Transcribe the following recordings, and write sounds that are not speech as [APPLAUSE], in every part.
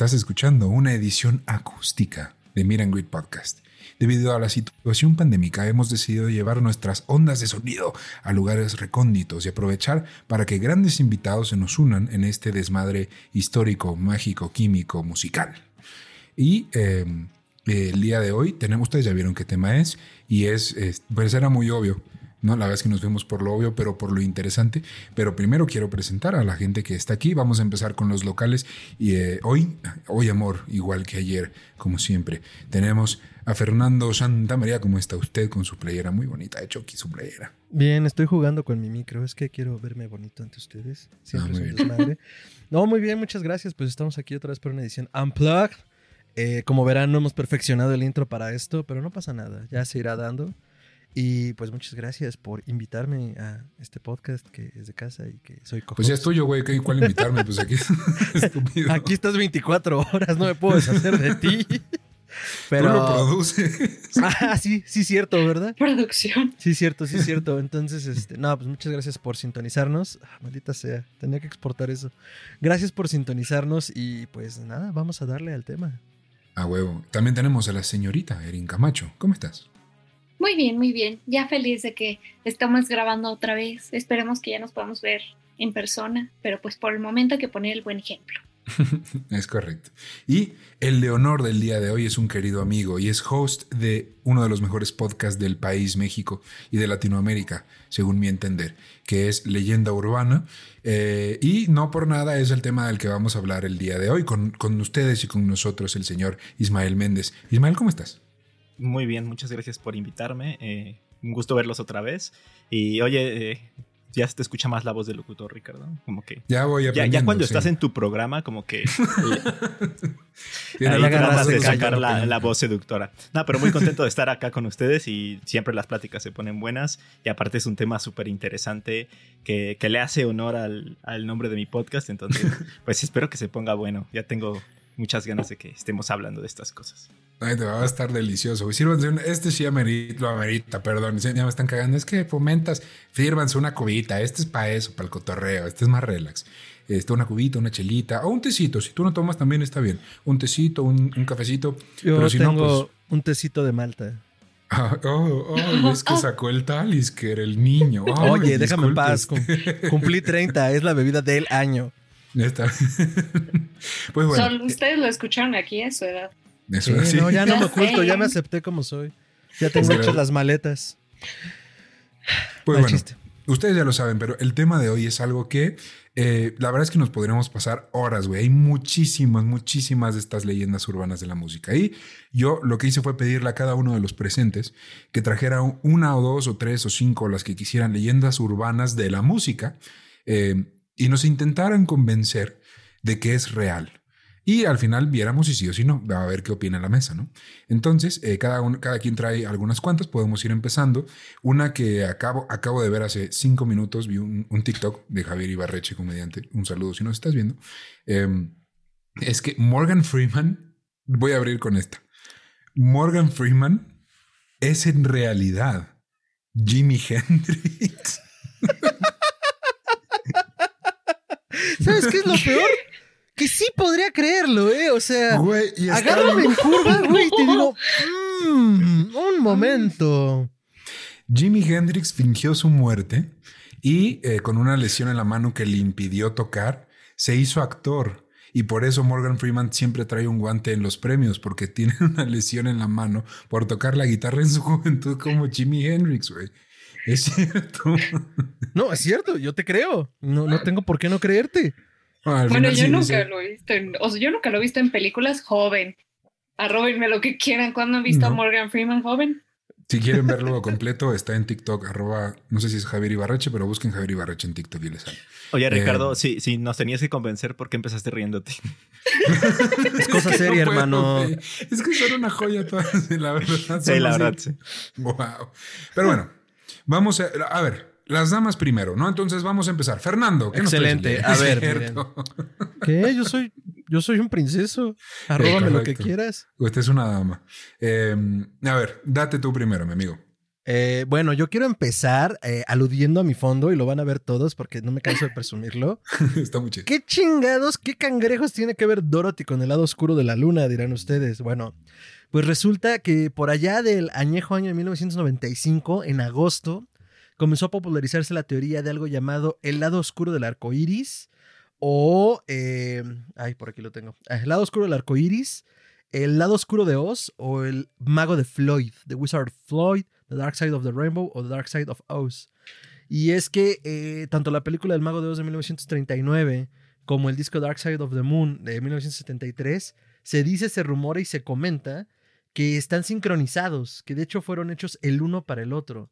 Estás escuchando una edición acústica de Miran Greet Podcast. Debido a la situación pandémica, hemos decidido llevar nuestras ondas de sonido a lugares recónditos y aprovechar para que grandes invitados se nos unan en este desmadre histórico, mágico, químico, musical. Y eh, el día de hoy tenemos, ustedes ya vieron qué tema es, y es, es pues era muy obvio, ¿no? La verdad es que nos vemos por lo obvio, pero por lo interesante. Pero primero quiero presentar a la gente que está aquí. Vamos a empezar con los locales. Y eh, hoy, hoy amor, igual que ayer, como siempre, tenemos a Fernando Santa María. ¿Cómo está usted con su playera? Muy bonita, de Chucky, su playera. Bien, estoy jugando con mi micro. Es que quiero verme bonito ante ustedes. Siempre Ah, muy es un bien. desmadre. No, muy bien, muchas gracias. Pues estamos aquí otra vez por una edición Unplugged. Eh, como verán, no hemos perfeccionado el intro para esto, pero no pasa nada. Ya se irá dando. Y pues muchas gracias por invitarme a este podcast que es de casa y que soy co Pues ya es tuyo, güey. ¿qué- ¿Cuál invitarme? Pues aquí. [LAUGHS] Estúpido. Aquí estás 24 horas, no me puedo deshacer de ti. Pero... [LAUGHS] Tú lo produces. [LAUGHS] Ah, sí, sí, cierto, ¿verdad? Producción. Sí, cierto, sí, cierto. Entonces, este, no, pues muchas gracias por sintonizarnos. Ah, maldita sea, tenía que exportar eso. Gracias por sintonizarnos y pues nada, vamos a darle al tema. A huevo. También tenemos a la señorita Erin Camacho. ¿Cómo estás? Muy bien, muy bien. Ya feliz de que estamos grabando otra vez. Esperemos que ya nos podamos ver en persona, pero pues por el momento hay que poner el buen ejemplo. [LAUGHS] Es correcto. Y el de honor del día de hoy es un querido amigo y es host de uno de los mejores podcasts del país, México y de Latinoamérica, según mi entender, que es Leyenda Urbana. Eh, y no por nada es el tema del que vamos a hablar el día de hoy con, con ustedes y con nosotros, el señor Ismael Méndez. Ismael, ¿cómo estás? Muy bien, muchas gracias por invitarme. eh, un gusto verlos otra vez. Y oye, eh, ya se te escucha más la voz del locutor, Ricardo. Como que. Ya voy Ya, aprendiendo. ya cuando sí. estás en tu programa, como que. [LAUGHS] Ahí ya tratas de sacar la, la voz seductora. No, pero muy contento de estar acá con ustedes y siempre las pláticas se ponen buenas. Y aparte es un tema súper interesante que, que le hace honor al, al nombre de mi podcast. Entonces, pues espero que se ponga bueno. Ya tengo muchas ganas de que estemos hablando de estas cosas. Ay, te va a estar delicioso. Sírvanse un- este sí amerita, lo amerita, perdón. Ya me están cagando. Es que fomentas, sírvanse una cubita. Este es para eso, para el cotorreo. Este es más relax. Este, una cubita, una chelita o un tecito. Si tú no tomas, también está bien. Un tecito, un, un cafecito. Yo Pero si no, pues- un tecito de Malta. Ah, oh, oh, es que sacó el talis, que era el niño. [LAUGHS] Oye, déjame en paz. cum- cumplí 30, es la bebida del año. Ya está. [LAUGHS] pues bueno, Solo ustedes lo escucharon aquí a su edad. eso Sí, no, ya no me oculto, ya me acepté como soy. Ya tengo hechas las maletas. Pues Mal bueno, chiste. ustedes ya lo saben, pero el tema de hoy es algo que eh, la verdad es que nos podríamos pasar horas, güey. Hay muchísimas, muchísimas de estas leyendas urbanas de la música. Y yo lo que hice fue pedirle a cada uno de los presentes que trajera una o dos o tres o cinco, las que quisieran, leyendas urbanas de la música eh, y nos intentaran convencer de que es real. Y al final viéramos si sí o si no, a ver qué opina la mesa, ¿no? Entonces, eh, cada, uno, cada quien trae algunas cuantas, podemos ir empezando. Una que acabo, acabo de ver hace cinco minutos, vi un, un TikTok de Javier Ibarreche, comediante. Un saludo si nos estás viendo. Eh, es que Morgan Freeman, voy a abrir con esta. Morgan Freeman es en realidad Jimi Hendrix. [LAUGHS] ¿Sabes qué es lo peor? Que sí podría creerlo, ¿eh? O sea, Güey, y está agárrame en curva, [LAUGHS] güey, y te digo, "Mm, un momento. Jimi Hendrix fingió su muerte y eh, con una lesión en la mano que le impidió tocar, se hizo actor. Y por eso Morgan Freeman siempre trae un guante en los premios, porque [LAUGHS] tiene una lesión en la mano por tocar la guitarra en su juventud como Jimi Hendrix, güey. Es cierto. [LAUGHS] No, es cierto, yo te creo. No, no tengo por qué no creerte. Bueno, final yo sí nunca lo he visto en, o sea, yo nunca lo he visto en películas joven. Arróbenme lo que quieran. ¿Cuándo han visto No. a Morgan Freeman joven? Si quieren verlo completo, está en TikTok, arroba, no sé si es Javier Ibarreche, pero busquen Javier Ibarreche en TikTok y les sale. Oye, Ricardo, Eh, si, si nos tenías que convencer, ¿por qué empezaste riéndote? [LAUGHS] Es cosa que seria, no hermano. Es que son una joya todas, la verdad. Sí, la así. verdad, sí. Wow. Pero bueno, vamos a, a ver, las damas primero, ¿no? Entonces vamos a empezar. Fernando, ¿qué Excelente. A ver. [LAUGHS] ¿Qué? Yo soy, yo soy un princeso. Arróbame lo que quieras. Usted es una dama. Eh, a ver, date tú primero, mi amigo. Eh, bueno, yo quiero empezar eh, aludiendo a mi fondo y lo van a ver todos porque no me canso de presumirlo. [LAUGHS] Está muy chido. ¿Qué chingados, qué cangrejos tiene que ver Dorothy con el lado oscuro de la luna? Dirán ustedes. Bueno, pues resulta que por allá del añejo año de 1995, en agosto, comenzó a popularizarse la teoría de algo llamado el lado oscuro del arco iris o. eh, ay, por aquí lo tengo. Ah, El lado oscuro del arco iris, el lado oscuro de Oz o el mago de Floyd, The Wizard Floyd, The Dark Side of the Rainbow o The Dark Side of Oz. Y es que eh, tanto la película del mago de Oz de 1939 como el disco Dark Side of the Moon de 1973 se dice, se rumora y se comenta que están sincronizados, que de hecho fueron hechos el uno para el otro.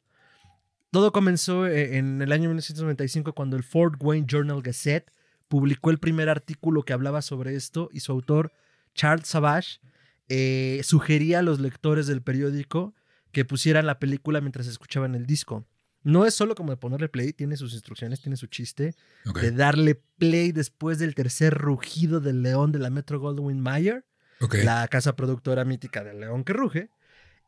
Todo comenzó eh, en el año 1995 cuando el Fort Wayne Journal Gazette publicó el primer artículo que hablaba sobre esto y su autor, Charles Savage, eh, sugería a los lectores del periódico que pusieran la película mientras escuchaban el disco. No es solo como de ponerle play, tiene sus instrucciones, tiene su chiste, de darle play después del tercer rugido del león de la Metro Goldwyn Mayer, La casa productora mítica del león que ruge,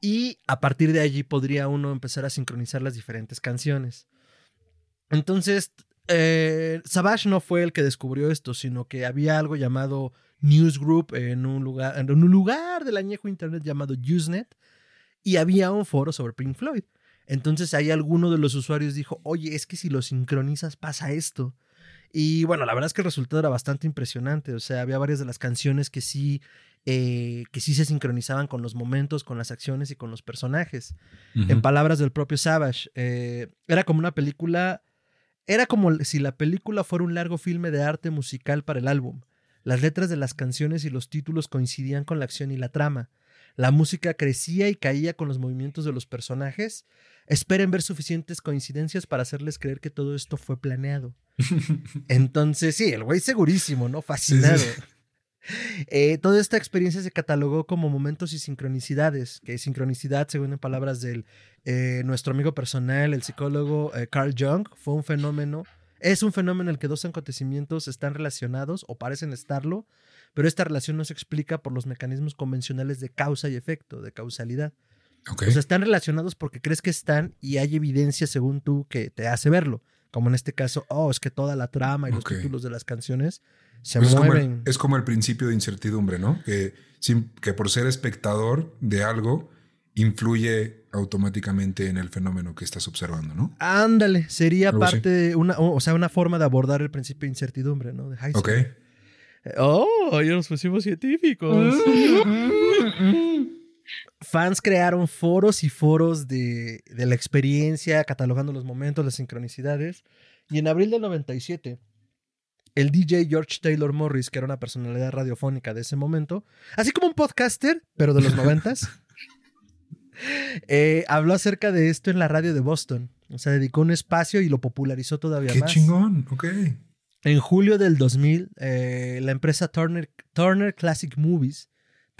y a partir de allí podría uno empezar a sincronizar las diferentes canciones. Entonces, eh, Savage no fue el que descubrió esto, sino que había algo llamado Newsgroup en un lugar, en un lugar del añejo internet llamado Usenet, y había un foro sobre Pink Floyd. Entonces ahí alguno de los usuarios dijo, oye, es que si lo sincronizas pasa esto. Y bueno, la verdad es que el resultado era bastante impresionante. O sea, había varias de las canciones que sí, eh, que sí se sincronizaban con los momentos, con las acciones y con los personajes. En palabras del propio Savage, eh, era como una película, era como si la película fuera un largo filme de arte musical para el álbum. Las letras de las canciones y los títulos coincidían con la acción y la trama. La música crecía y caía con los movimientos de los personajes. Esperen ver suficientes coincidencias para hacerles creer que todo esto fue planeado. [LAUGHS] Entonces, sí, el güey segurísimo, ¿no? Fascinado. Sí, sí. Eh, toda esta experiencia se catalogó como momentos y sincronicidades, que sincronicidad, según en palabras de nuestro amigo personal, el psicólogo eh, Carl Jung, fue un fenómeno, es un fenómeno en el que dos acontecimientos están relacionados o parecen estarlo, pero esta relación no se explica por los mecanismos convencionales de causa y efecto, de causalidad. Ok. O sea, están relacionados porque crees que están y hay evidencia según tú que te hace verlo. Como en este caso, oh, es que toda la trama y los títulos de las canciones se Pues es, como mueven. el, es como el principio de incertidumbre, ¿no? Que, sin- que por ser espectador de algo influye automáticamente en el fenómeno que estás observando, ¿no? Ándale, sería Algo así. parte de una, o o sea, una forma de abordar el principio de incertidumbre, ¿no? De Heisenberg. Ok. Eh, Oh, ya nos pusimos científicos. [LAUGHS] [LAUGHS] Fans crearon foros y foros de, de la experiencia, catalogando los momentos, las sincronicidades. Y en abril del 97, el DJ George Taylor Morris, que era una personalidad radiofónica de ese momento, así como un podcaster, pero de los noventas, [LAUGHS] eh, habló acerca de esto en la radio de Boston. O sea, dedicó un espacio y lo popularizó todavía Qué más. chingón. Ok. En julio del 2000, eh, la empresa Turner, Turner Classic Movies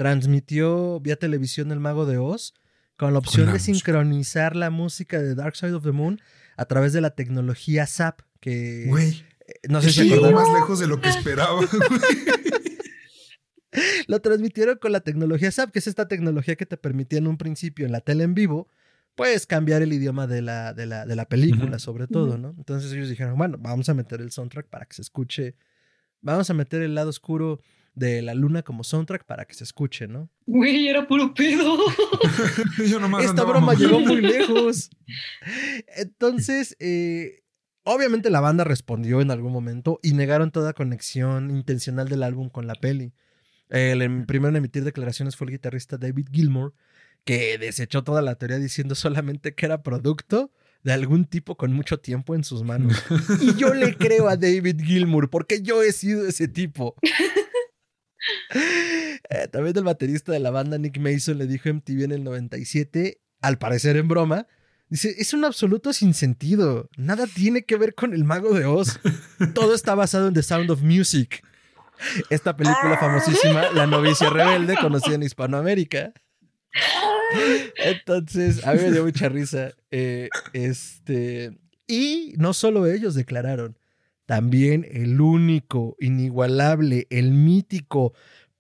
transmitió vía televisión El Mago de Oz con la opción la de música. sincronizar la música de Dark Side of the Moon a través de la tecnología SAP, que Güey. eh, no sé si llegó más lejos de lo que esperaba. [LAUGHS] Lo transmitieron con la tecnología SAP, que es esta tecnología que te permitía en un principio en la tele en vivo, pues cambiar el idioma de la, de la, de la película, sobre todo, ¿no? Entonces ellos dijeron, bueno, vamos a meter el soundtrack para que se escuche, vamos a meter el lado oscuro de la luna como soundtrack para que se escuche, ¿no? Güey, era puro pedo. [LAUGHS] Yo nomás Esta broma llegó muy lejos. Entonces, eh, obviamente la banda respondió en algún momento y negaron toda conexión intencional del álbum con la peli. El em- primero en emitir declaraciones fue el guitarrista David Gilmour, que desechó toda la teoría diciendo solamente que era producto de algún tipo con mucho tiempo en sus manos. [LAUGHS] Y yo le creo a David Gilmour porque yo he sido ese tipo. [LAUGHS] Eh, también el baterista de la banda Nick Mason le dijo a MTV en el 97, al parecer en broma, dice, es un absoluto sinsentido, nada tiene que ver con el mago de Oz, todo está basado en The Sound of Music, esta película famosísima, La novicia rebelde, conocida en Hispanoamérica. Entonces, a mí me dio mucha risa. eh, este, y no solo ellos declararon, también el único, inigualable, el mítico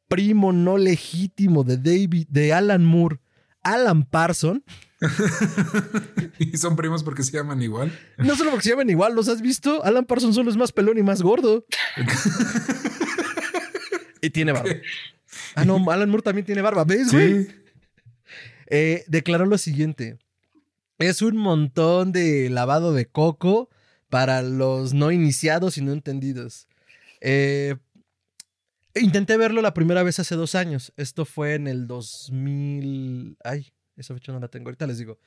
primo no legítimo de David, de Alan Moore, Alan Parson, [LAUGHS] y son primos porque se llaman igual. No solo porque se llaman igual, ¿los has visto? Alan Parsons solo es más pelón y más gordo. [LAUGHS] y tiene barba. Ah, no, Alan Moore también tiene barba. ¿Ves, güey? Sí. Eh, declaró lo siguiente. Es un montón de lavado de coco para los no iniciados y no entendidos. Eh, intenté verlo la primera vez hace dos años. Esto fue en el 2000... Ay, esa fecha no la tengo. Ahorita les digo.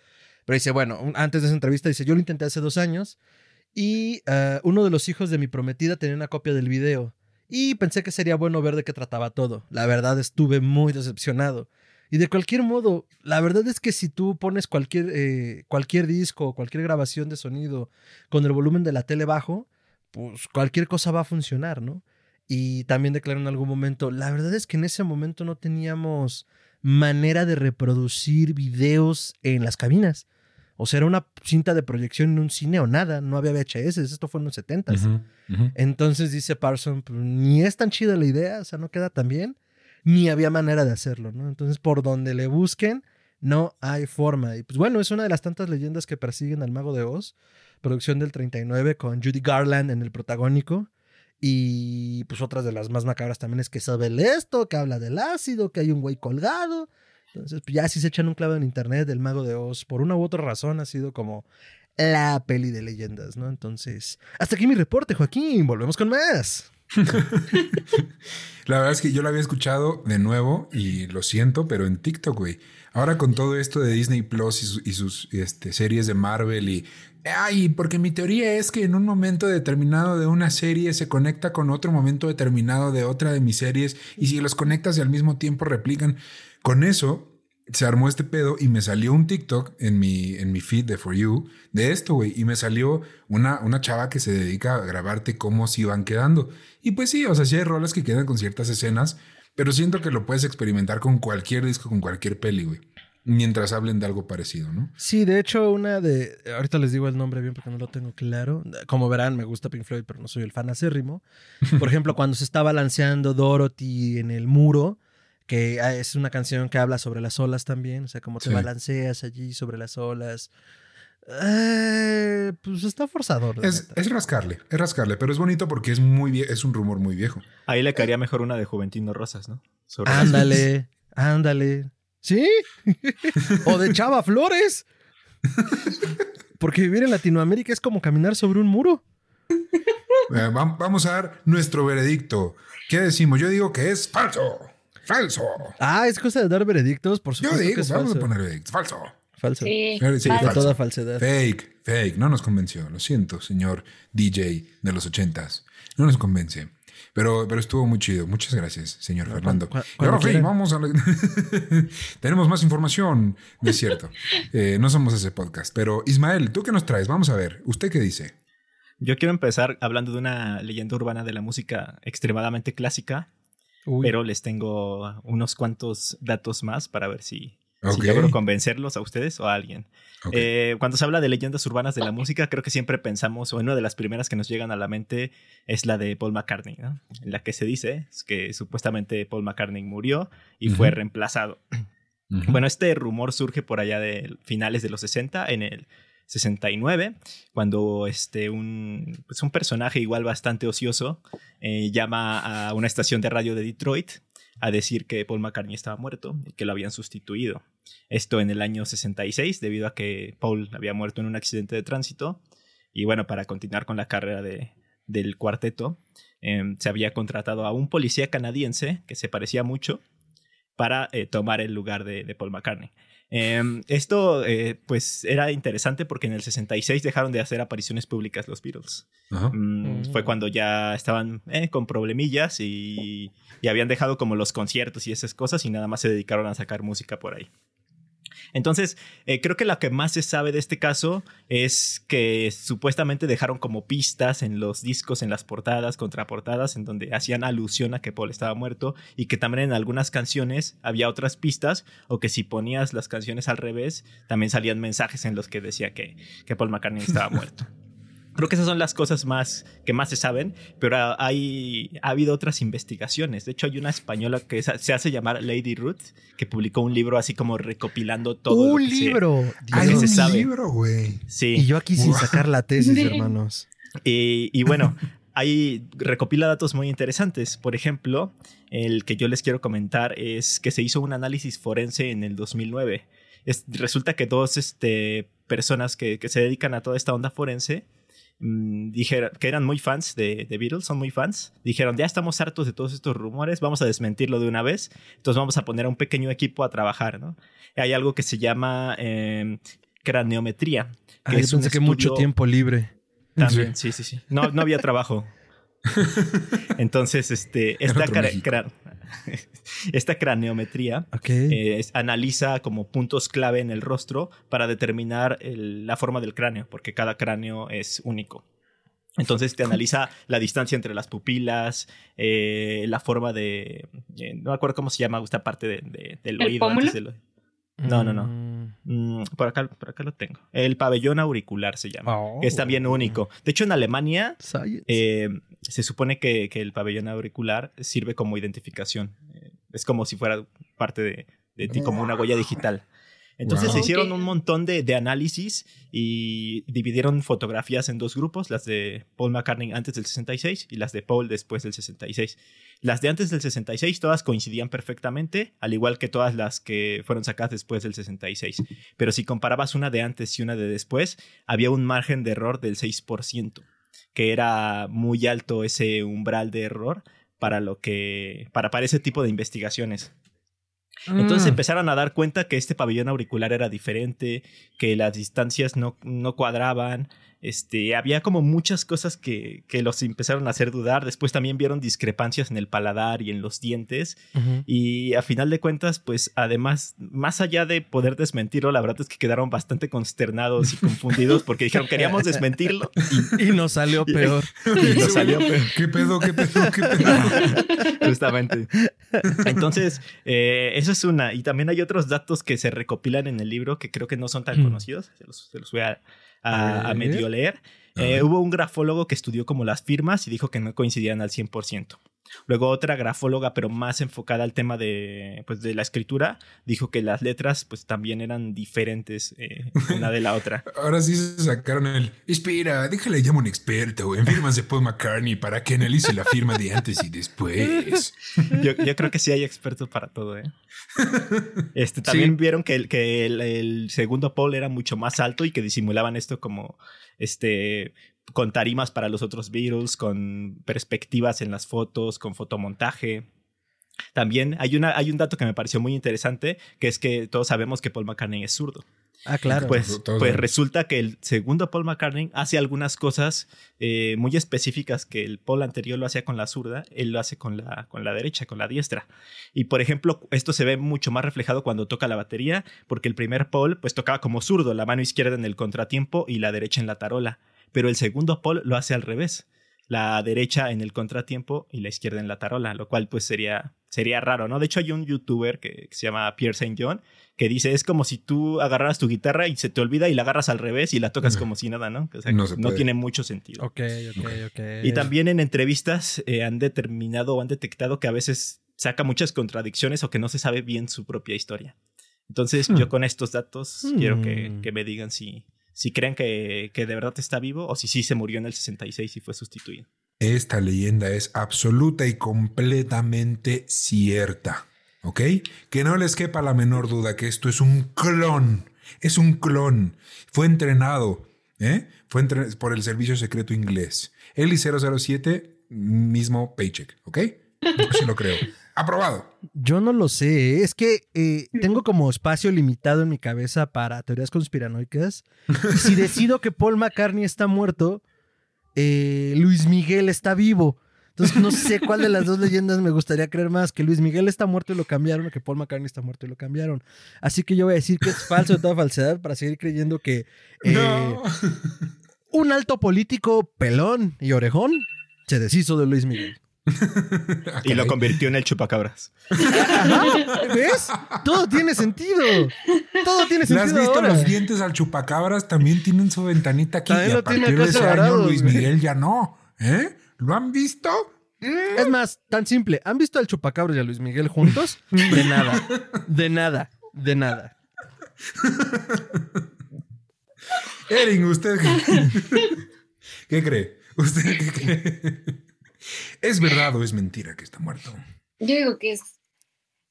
Pero dice, bueno, antes de esa entrevista dice, yo lo intenté hace dos años y eh, uno de los hijos de mi prometida tenía una copia del video. Y pensé que sería bueno ver de qué trataba todo. La verdad estuve muy decepcionado. Y de cualquier modo, la verdad es que si tú pones cualquier, eh, cualquier disco o cualquier grabación de sonido con el volumen de la tele bajo, pues cualquier cosa va a funcionar, ¿no? Y también declaró en algún momento, la verdad es que en ese momento no teníamos manera de reproducir videos en las cabinas. O sea, era una cinta de proyección en un cine o nada, no había VHS, esto fue en los 70 Ujú, ujú. entonces dice Parson, pues, ni es tan chida la idea, o sea, no queda tan bien, ni había manera de hacerlo, ¿no? Entonces, por donde le busquen, no hay forma. Y pues bueno, es una de las tantas leyendas que persiguen al Mago de Oz, producción del 39 con Judy Garland en el protagónico. Y pues otras de las más macabras también es que sabe esto, que habla del ácido, que hay un güey colgado. Entonces, pues ya si se echan un clavo en internet del Mago de Oz, por una u otra razón ha sido como la peli de leyendas, ¿no? Entonces, hasta aquí mi reporte, Joaquín. Volvemos con más. [LAUGHS] La verdad es que yo lo había escuchado de nuevo y lo siento, pero en TikTok, güey. Ahora con todo esto de Disney Plus y, su- y sus este, series de Marvel y... Ay, porque mi teoría es que en un momento determinado de una serie se conecta con otro momento determinado de otra de mis series y si los conectas y al mismo tiempo replican. Con eso se armó este pedo y me salió un TikTok en mi, en mi feed de For You de esto, güey. Y me salió una, una chava que se dedica a grabarte cómo se van quedando. Y pues sí, o sea, sí hay rolas que quedan con ciertas escenas, pero siento que lo puedes experimentar con cualquier disco, con cualquier peli, güey. Mientras hablen de algo parecido, ¿no? Sí, de hecho, una de. Ahorita les digo el nombre bien porque no lo tengo claro. Como verán, me gusta Pink Floyd, pero no soy el fan acérrimo. Por ejemplo, [LAUGHS] cuando se está balanceando Dorothy en el muro, que ah, es una canción que habla sobre las olas también. O sea, como te Sí. balanceas allí sobre las olas. Eh, pues está forzador. Es, es rascarle, es rascarle, pero es bonito porque es muy es un rumor muy viejo. Ahí le caería mejor una de Juventino Rosas, ¿no? Sobre Ándale, ándale. ¿Sí? [LAUGHS] o de Chava Flores. Porque vivir en Latinoamérica es como caminar sobre un muro. Eh, vam- vamos a dar nuestro veredicto. ¿Qué decimos? Yo digo que es falso. Falso. Ah, es cosa de dar veredictos, por Yo supuesto que digo, es vamos falso. a poner veredicto. Falso. Falso. Sí, falso. toda falsedad. Fake, fake. No nos convenció. Lo siento, señor DJ de los ochentas. No nos convence. Pero, pero estuvo muy chido. Muchas gracias, señor No, Fernando. y cuando ahora sí, vamos a... la- [LAUGHS] Tenemos más información. No es cierto. [LAUGHS] Eh, no somos ese podcast. Pero Ismael, ¿tú qué nos traes? Vamos a ver. ¿Usted qué dice? Yo quiero empezar hablando de una leyenda urbana de la música extremadamente clásica, Uy. pero les tengo unos cuantos datos más para ver si, logro convencerlos a ustedes o a alguien. Eh, cuando se habla de leyendas urbanas de la música, creo que siempre pensamos, o una de las primeras que nos llegan a la mente es la de Paul McCartney, ¿no? en la que se dice que supuestamente Paul McCartney murió y fue reemplazado. Bueno, este rumor surge por allá de finales de los 60, en el 69, cuando este, un, pues un personaje igual bastante ocioso eh, llama a una estación de radio de Detroit a decir que Paul McCartney estaba muerto y que lo habían sustituido. Esto en el año 66, debido a que Paul había muerto en un accidente de tránsito. Y bueno, para continuar con la carrera de, del cuarteto, eh, se había contratado a un policía canadiense que se parecía mucho para eh, tomar el lugar de, de Paul McCartney. Eh, esto eh, pues era interesante porque en el 66 dejaron de hacer apariciones públicas los Beatles. Ajá. Mm, Mm. Fue cuando ya estaban eh, con problemillas y, y habían dejado como los conciertos y esas cosas y nada más se dedicaron a sacar música por ahí. Entonces, eh, creo que lo que más se sabe de este caso es que supuestamente dejaron como pistas en los discos, en las portadas, contraportadas, en donde hacían alusión a que Paul estaba muerto y que también en algunas canciones había otras pistas o que si ponías las canciones al revés, también salían mensajes en los que decía que, que Paul McCartney estaba [LAUGHS] muerto. Creo que esas son las cosas más que más se saben, pero hay, ha habido otras investigaciones. De hecho, hay una española que se hace llamar Lady Ruth, que publicó un libro así como recopilando todo. ¡Un lo que se- libro! Hay Dios. un se sabe. libro, güey. Sí. Y yo aquí sin sacar la tesis, [LAUGHS] hermanos. Y, y bueno, ahí recopila datos muy interesantes. Por ejemplo, el que yo les quiero comentar es que se hizo un análisis forense en el 2009. Es- resulta que dos este, personas que, que se dedican a toda esta onda forense mm, dijeron que eran muy fans de, de Beatles, son muy fans. Dijeron, ya estamos hartos de todos estos rumores, vamos a desmentirlo de una vez. Entonces vamos a poner a un pequeño equipo a trabajar, ¿no? Hay algo que se llama eh, craneometría. Que es un pensé que mucho tiempo libre. también, sí, sí, sí. No, no había trabajo. [LAUGHS] Entonces, este, esta, cra- cra- [LAUGHS] esta craneometría eh, es- analiza como puntos clave en el rostro para determinar el- la forma del cráneo, porque cada cráneo es único. Entonces te analiza la distancia entre las pupilas, eh, la forma de... eh, no me acuerdo cómo se llama esta parte de- de- del ¿El oído. pómulo? antes del oído. No, no, no. Mm. Mm, por, acá, por acá lo tengo. El pabellón auricular se llama. Oh. Que es también único. De hecho, en Alemania eh, se supone que, que el pabellón auricular sirve como identificación. Es como si fuera parte de, de ti, como una huella digital. Entonces Wow. se hicieron un montón de, de análisis y dividieron fotografías en dos grupos, las de Paul McCartney antes del 66 y las de Paul después del 66. Las de antes del 66 todas coincidían perfectamente, al igual que todas las que fueron sacadas después del 66. Pero si comparabas una de antes y una de después, había un margen de error del 6%, que era muy alto ese umbral de error para lo que para, para ese tipo de investigaciones. Entonces Mm. empezaron a dar cuenta que este pabellón auricular era diferente, que las distancias no, no cuadraban. Este, había como muchas cosas que, que los empezaron a hacer dudar. Después también vieron discrepancias en el paladar y en los dientes. Ujú. Y a final de cuentas, pues además, más allá de poder desmentirlo, la verdad es que quedaron bastante consternados y confundidos porque dijeron queríamos [LAUGHS] desmentirlo Y nos salió peor. [LAUGHS] y nos salió peor. ¿Qué pedo, qué pedo, qué pedo? [LAUGHS] Justamente. Entonces, eh, eso es una. Y también hay otros datos que se recopilan en el libro que creo que no son tan Mm. conocidos. Se los, se los voy a, a- medio leer. Eh, hubo un grafólogo que estudió como las firmas y dijo que no coincidían al 100%. Luego otra grafóloga, pero más enfocada al tema de, pues, de la escritura, dijo que las letras pues también eran diferentes eh, una de la otra. [LAUGHS] Ahora sí se sacaron el. Espera, déjale llamo a un experto en firmas de Paul McCartney para que analice la firma de antes y después. [LAUGHS] Yo, yo creo que sí hay expertos para todo, ¿eh? [LAUGHS] Este, también Sí. vieron que, el, que el, el segundo Paul era mucho más alto y que disimulaban esto como este con tarimas para los otros Beatles, con perspectivas en las fotos, con fotomontaje. También hay, una, hay un dato que me pareció muy interesante, que es que todos sabemos que Paul McCartney es zurdo. Ah, claro. Pues, pues resulta que el segundo Paul McCartney hace algunas cosas eh, muy específicas que el Paul anterior lo hacía con la zurda, él lo hace con la, con la derecha, con la diestra. Y por ejemplo, esto se ve mucho más reflejado cuando toca la batería, porque el primer Paul pues tocaba como zurdo, la mano izquierda en el contratiempo y la derecha en la tarola. Pero el segundo Paul lo hace al revés. La derecha en el contratiempo y la izquierda en la tarola, lo cual pues sería, sería raro, ¿no? De hecho hay un youtuber que, que se llama Pierre St. John que dice es como si tú agarraras tu guitarra y se te olvida y la agarras al revés y la tocas Ujú. como si nada, ¿no? O sea, No se tiene mucho sentido. Ok, ok, ok. Y también en entrevistas eh, han determinado o han detectado que a veces saca muchas contradicciones o que no se sabe bien su propia historia. Entonces Hmm. yo con estos datos Hmm. quiero que, que me digan si, si creen que, que de verdad está vivo o si sí se murió en el 66 y fue sustituido. Esta leyenda es absoluta y completamente cierta. ¿Ok? Que no les quepa la menor duda que esto es un clon. Es un clon. Fue entrenado. ¿eh? Fue entre- por el servicio secreto inglés. Eli 007, mismo paycheck. ¿Ok? Así lo creo. Aprobado. Yo no lo sé. ¿eh? Es que eh, tengo como espacio limitado en mi cabeza para teorías conspiranoicas. Y [LAUGHS] si decido que Paul McCartney está muerto, eh, Luis Miguel está vivo. Entonces no sé cuál de las dos leyendas me gustaría creer más, que Luis Miguel está muerto y lo cambiaron o que Paul McCartney está muerto y lo cambiaron. Así que yo voy a decir que es falso de toda falsedad para seguir creyendo que eh, No. un alto político pelón y orejón se deshizo de Luis Miguel. [LAUGHS] Ah, Y lo convirtió en el chupacabras. ¿Ves? Todo tiene sentido. Todo tiene ¿Le has sentido visto ahora. los dientes al chupacabras? También tienen su ventanita aquí. También y a partir de ese año Luis. Miguel ya no. ¿Eh? ¿Lo han visto? Mm. Es más, tan simple. ¿Han visto al Chupacabras y a Luis Miguel juntos? [LAUGHS] De nada. De nada. De nada. Erin, ¿usted qué, [LAUGHS] qué cree? ¿Usted qué cree? ¿Es verdad o es mentira que está muerto? Yo digo que es.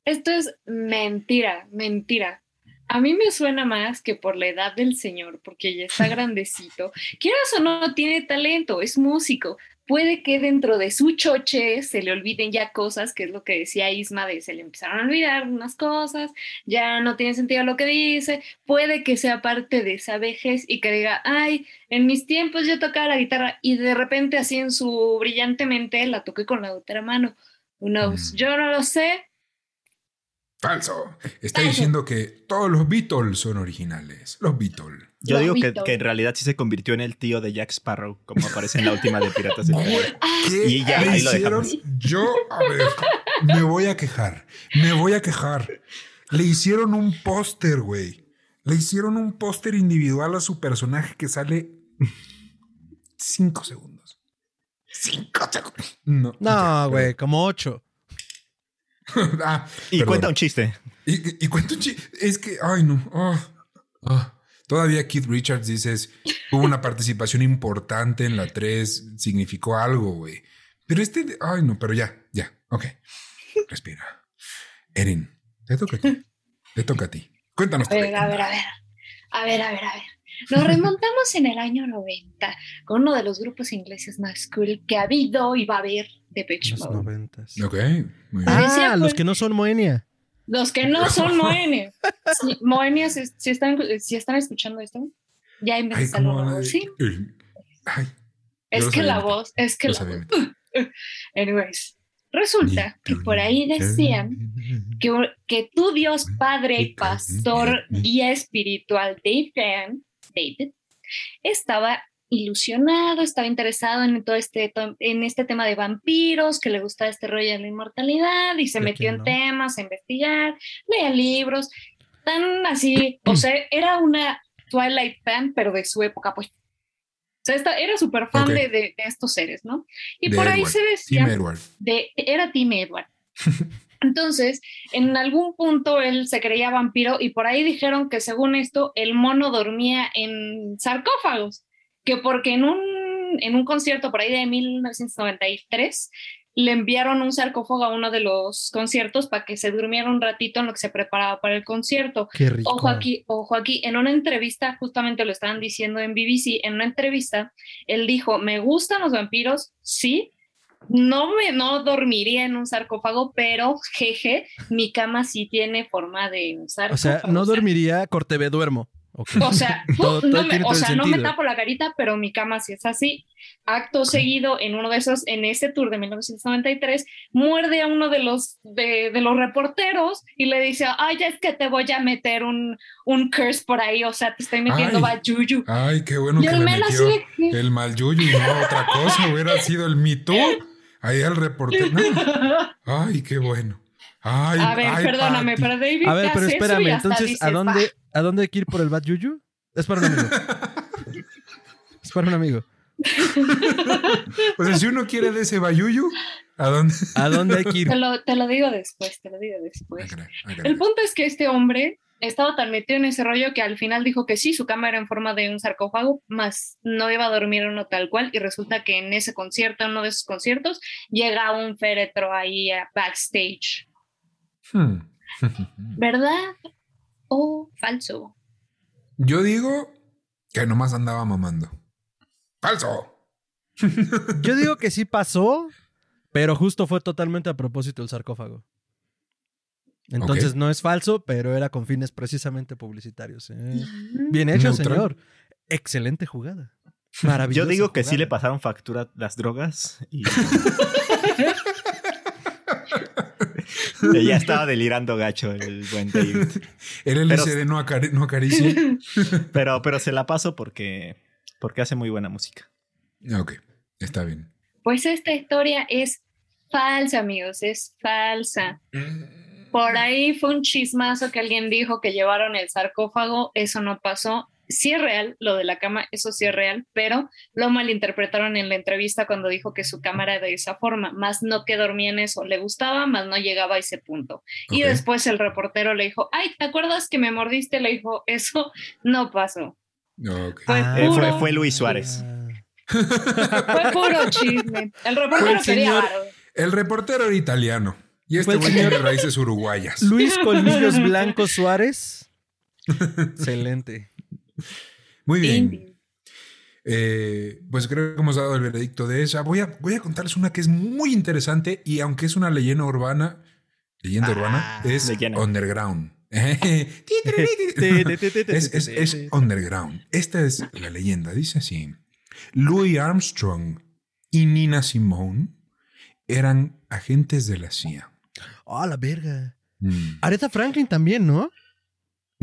Esto es mentira, mentira. A mí me suena más que por la edad del señor, porque ya está [LAUGHS] grandecito. Quieras o no, tiene talento, es músico. Puede que dentro de su choche se le olviden ya cosas, que es lo que decía Isma, de se le empezaron a olvidar unas cosas, ya no tiene sentido lo que dice. Puede que sea parte de esa vejez y que diga, ay, en mis tiempos yo tocaba la guitarra y de repente así en su brillante mente la toqué con la otra mano. Knows? Mm. Yo no lo sé. Falso. Está Falso. diciendo que todos los Beatles son originales. Los Beatles. Yo Los digo que, Beatles. que en realidad sí se convirtió en el tío de Jack Sparrow, como aparece en la última de Piratas del Caribe. ¿Qué Y ya, le ahí lo dejamos. Yo, a ver, me voy a quejar. Me voy a quejar. Le hicieron un póster, güey. Le hicieron un póster individual a su personaje que sale cinco segundos. Cinco segundos. No, No, güey, como ocho. [LAUGHS] Ah, Y perdón. cuenta un chiste. Y, y- y cuento un chi- Es que, ay, no. ah, ah. Todavía Keith Richards dices, tuvo una participación importante en la 3, significó algo, güey. Pero este, ay, no, pero ya, ya, ok. Respira. Erin, te toca a ti. Te toca a ti. Cuéntanos. A ver, a ver, a ver. A ver, a ver, a ver. Nos remontamos en el año 90 con uno de los grupos ingleses más cool que ha habido y va a haber de Pitch Los Mode. noventas. Ok, muy bien. Ah, Ah, los que no son Moenia. Los que no son Moenia. Sí, Moenia, si, si están, si están escuchando esto, ya cómo la voz, ¿sí? Ay, Es que sabía la voz, es que lo la sabía voz. [LAUGHS] Anyways, resulta que por ahí decían que, que tu Dios Padre, Pastor, guía espiritual Dave Fan, David, estaba ilusionado, estaba interesado en todo este, en este tema de vampiros, que le gustaba este rollo de la inmortalidad y se ¿Y a metió quién en no? temas, a investigar, leía libros, tan así, o sea, era una Twilight fan, pero de su época, pues. O sea, esta- era súper fan Ok. de, de- de estos seres, ¿no? Y De por ahí Edward, se decía Tim Edward. de, era Tim Edward. Entonces, en algún punto él se creía vampiro y por ahí dijeron que según esto el mono dormía en sarcófagos, que porque en un, en un concierto por ahí de 1993 le enviaron un sarcófago a uno de los conciertos para que se durmiera un ratito en lo que se preparaba para el concierto. Qué rico. Ojo aquí, ojo aquí, en una entrevista, justamente lo estaban diciendo en BBC, en una entrevista, él dijo, me gustan los vampiros, sí, no me no dormiría en un sarcófago, pero jeje, mi cama sí tiene forma de un O sarcófago. sea, no dormiría, corte ve duermo. O sea, [LAUGHS] Todo- todo no, me, o sea no me tapo la carita, pero mi cama sí es así. Acto seguido, en uno de esos, en ese tour de 1993, muerde a uno de los, de, de los reporteros y le dice, ay, es que te voy a meter un, un curse por ahí, o sea, te estoy metiendo Ay. bayuyu. Ay, qué bueno Y que el le metió de el mal yuyu y no otra cosa. Hubiera sido el Me Too. Ahí al reportero. [LAUGHS] Ay, qué bueno. Ay, a ver, ay, perdóname, Pati. pero David A ver, pero espérame, entonces, ¿a dónde. ¿a dónde hay que ir por el Bad Yuyu? Es para un amigo. [LAUGHS] es para un amigo. [LAUGHS] O sea, si uno quiere de ese bayuyu, ¿a dónde? ¿A dónde hay que ir? Te lo, te lo digo después, te lo digo después. El punto es que este hombre estaba tan metido en ese rollo que al final dijo que sí, su cama era en forma de un sarcófago, más no iba a dormir uno tal cual. Y resulta que en ese concierto, en uno de esos conciertos, llega un féretro ahí a backstage. Hmm. [LAUGHS] ¿Verdad o falso? Yo digo que nomás andaba mamando. ¡Falso! [LAUGHS] Yo digo que sí pasó, pero justo fue totalmente a propósito el sarcófago. Entonces no es falso, pero era con fines precisamente publicitarios. ¿eh? Bien hecho, Neutral. señor. Excelente jugada. Maravilloso. Yo digo que sí le pasaron factura las drogas y... [LAUGHS] [LAUGHS] ya estaba delirando gacho el buen David. [LAUGHS] El Pero- LCD no, acari- no acaricia. [LAUGHS] Pero, pero se la paso porque, porque hace muy buena música. ok, está bien. Pues esta historia es falsa, amigos, es falsa. Por ahí fue un chismazo que alguien dijo que llevaron el sarcófago, eso no pasó. Sí es real, lo de la cama, eso sí es real, pero lo malinterpretaron en la entrevista cuando dijo que su cama era de esa forma, más no que dormía en eso, le gustaba, más no llegaba a ese punto. Y después el reportero le dijo, ay, ¿te acuerdas que me mordiste? Le dijo, eso no pasó. Ok. Fue fue, puro- fue Luis Suárez. Fue puro chisme. El reportero el señor-. El reportero era italiano. Y este güey señor- tiene raíces uruguayas. Luis [LAUGHS] Colmillos Blanco Suárez. Excelente. Muy bien. Eh, pues creo que hemos dado el veredicto de esa. Voy a, voy a contarles una que es muy interesante y aunque es una leyenda urbana, leyenda Ah, urbana, es leyenda. underground. [LAUGHS] es, es- es underground. Esta es la leyenda. Dice así. Louis Armstrong y Nina Simone eran agentes de la CIA. Ah, la verga. Mm. Aretha Franklin también, ¿no?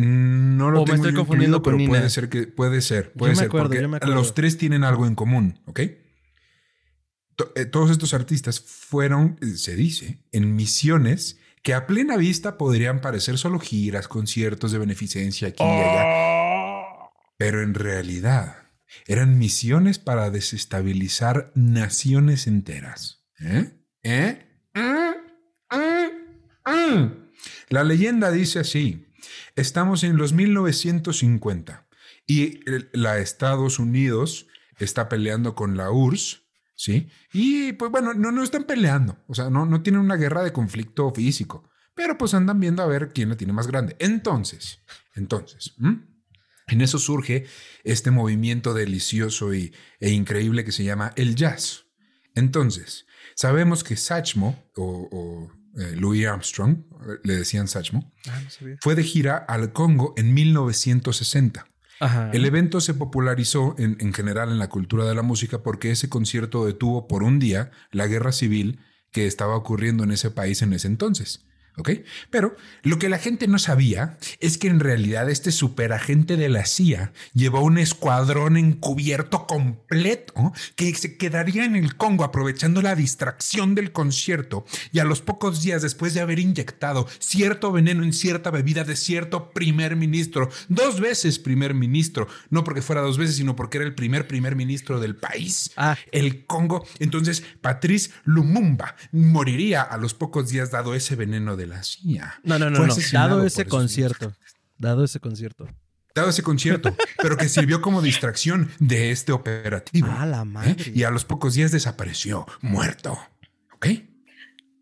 No lo O me tengo estoy yo confundiendo incluido, con pero Nina. puede ser que puede ser, puede me ser acuerdo, porque yo me acuerdo. los tres tienen algo en común, ¿ok? Eh, Todos estos artistas fueron, eh, se dice, en misiones que a plena vista podrían parecer solo giras, conciertos de beneficencia aquí y allá, pero en realidad eran misiones para desestabilizar naciones enteras. ¿Eh? ¿Eh? ¿Mm? ¿Mm? La leyenda dice así. Estamos en los 1950 y la Estados Unidos está peleando con la URSS, ¿sí? Y pues bueno, no, no están peleando, o sea, no, no tienen una guerra de conflicto físico, pero pues andan viendo a ver quién la tiene más grande. Entonces, entonces, en eso surge este movimiento delicioso y, e increíble que se llama el jazz. Entonces, sabemos que Satchmo o, o, eh, Louis Armstrong, eh, le decían Satchmo, Ah, no sabía. fue de gira al Congo en 1960. Ajá. El evento se popularizó en, en general en la cultura de la música porque ese concierto detuvo por un día la guerra civil que estaba ocurriendo en ese país en ese entonces. ¿Ok? Pero lo que la gente no sabía es que en realidad este superagente de la CIA llevó un escuadrón encubierto completo que se quedaría en el Congo aprovechando la distracción del concierto y a los pocos días después de haber inyectado cierto veneno en cierta bebida de cierto primer ministro, dos veces primer ministro, no porque fuera dos veces, sino porque era el primer primer ministro del país, Ah. el Congo. Entonces, Patrice Lumumba moriría a los pocos días dado ese veneno de la CIA. No, no, no, Dado ese concierto. Dado ese concierto. Dado ese concierto, pero que sirvió como distracción de este operativo. Ah, la ¿eh? madre. Y a los pocos días desapareció, muerto. ¿Ok?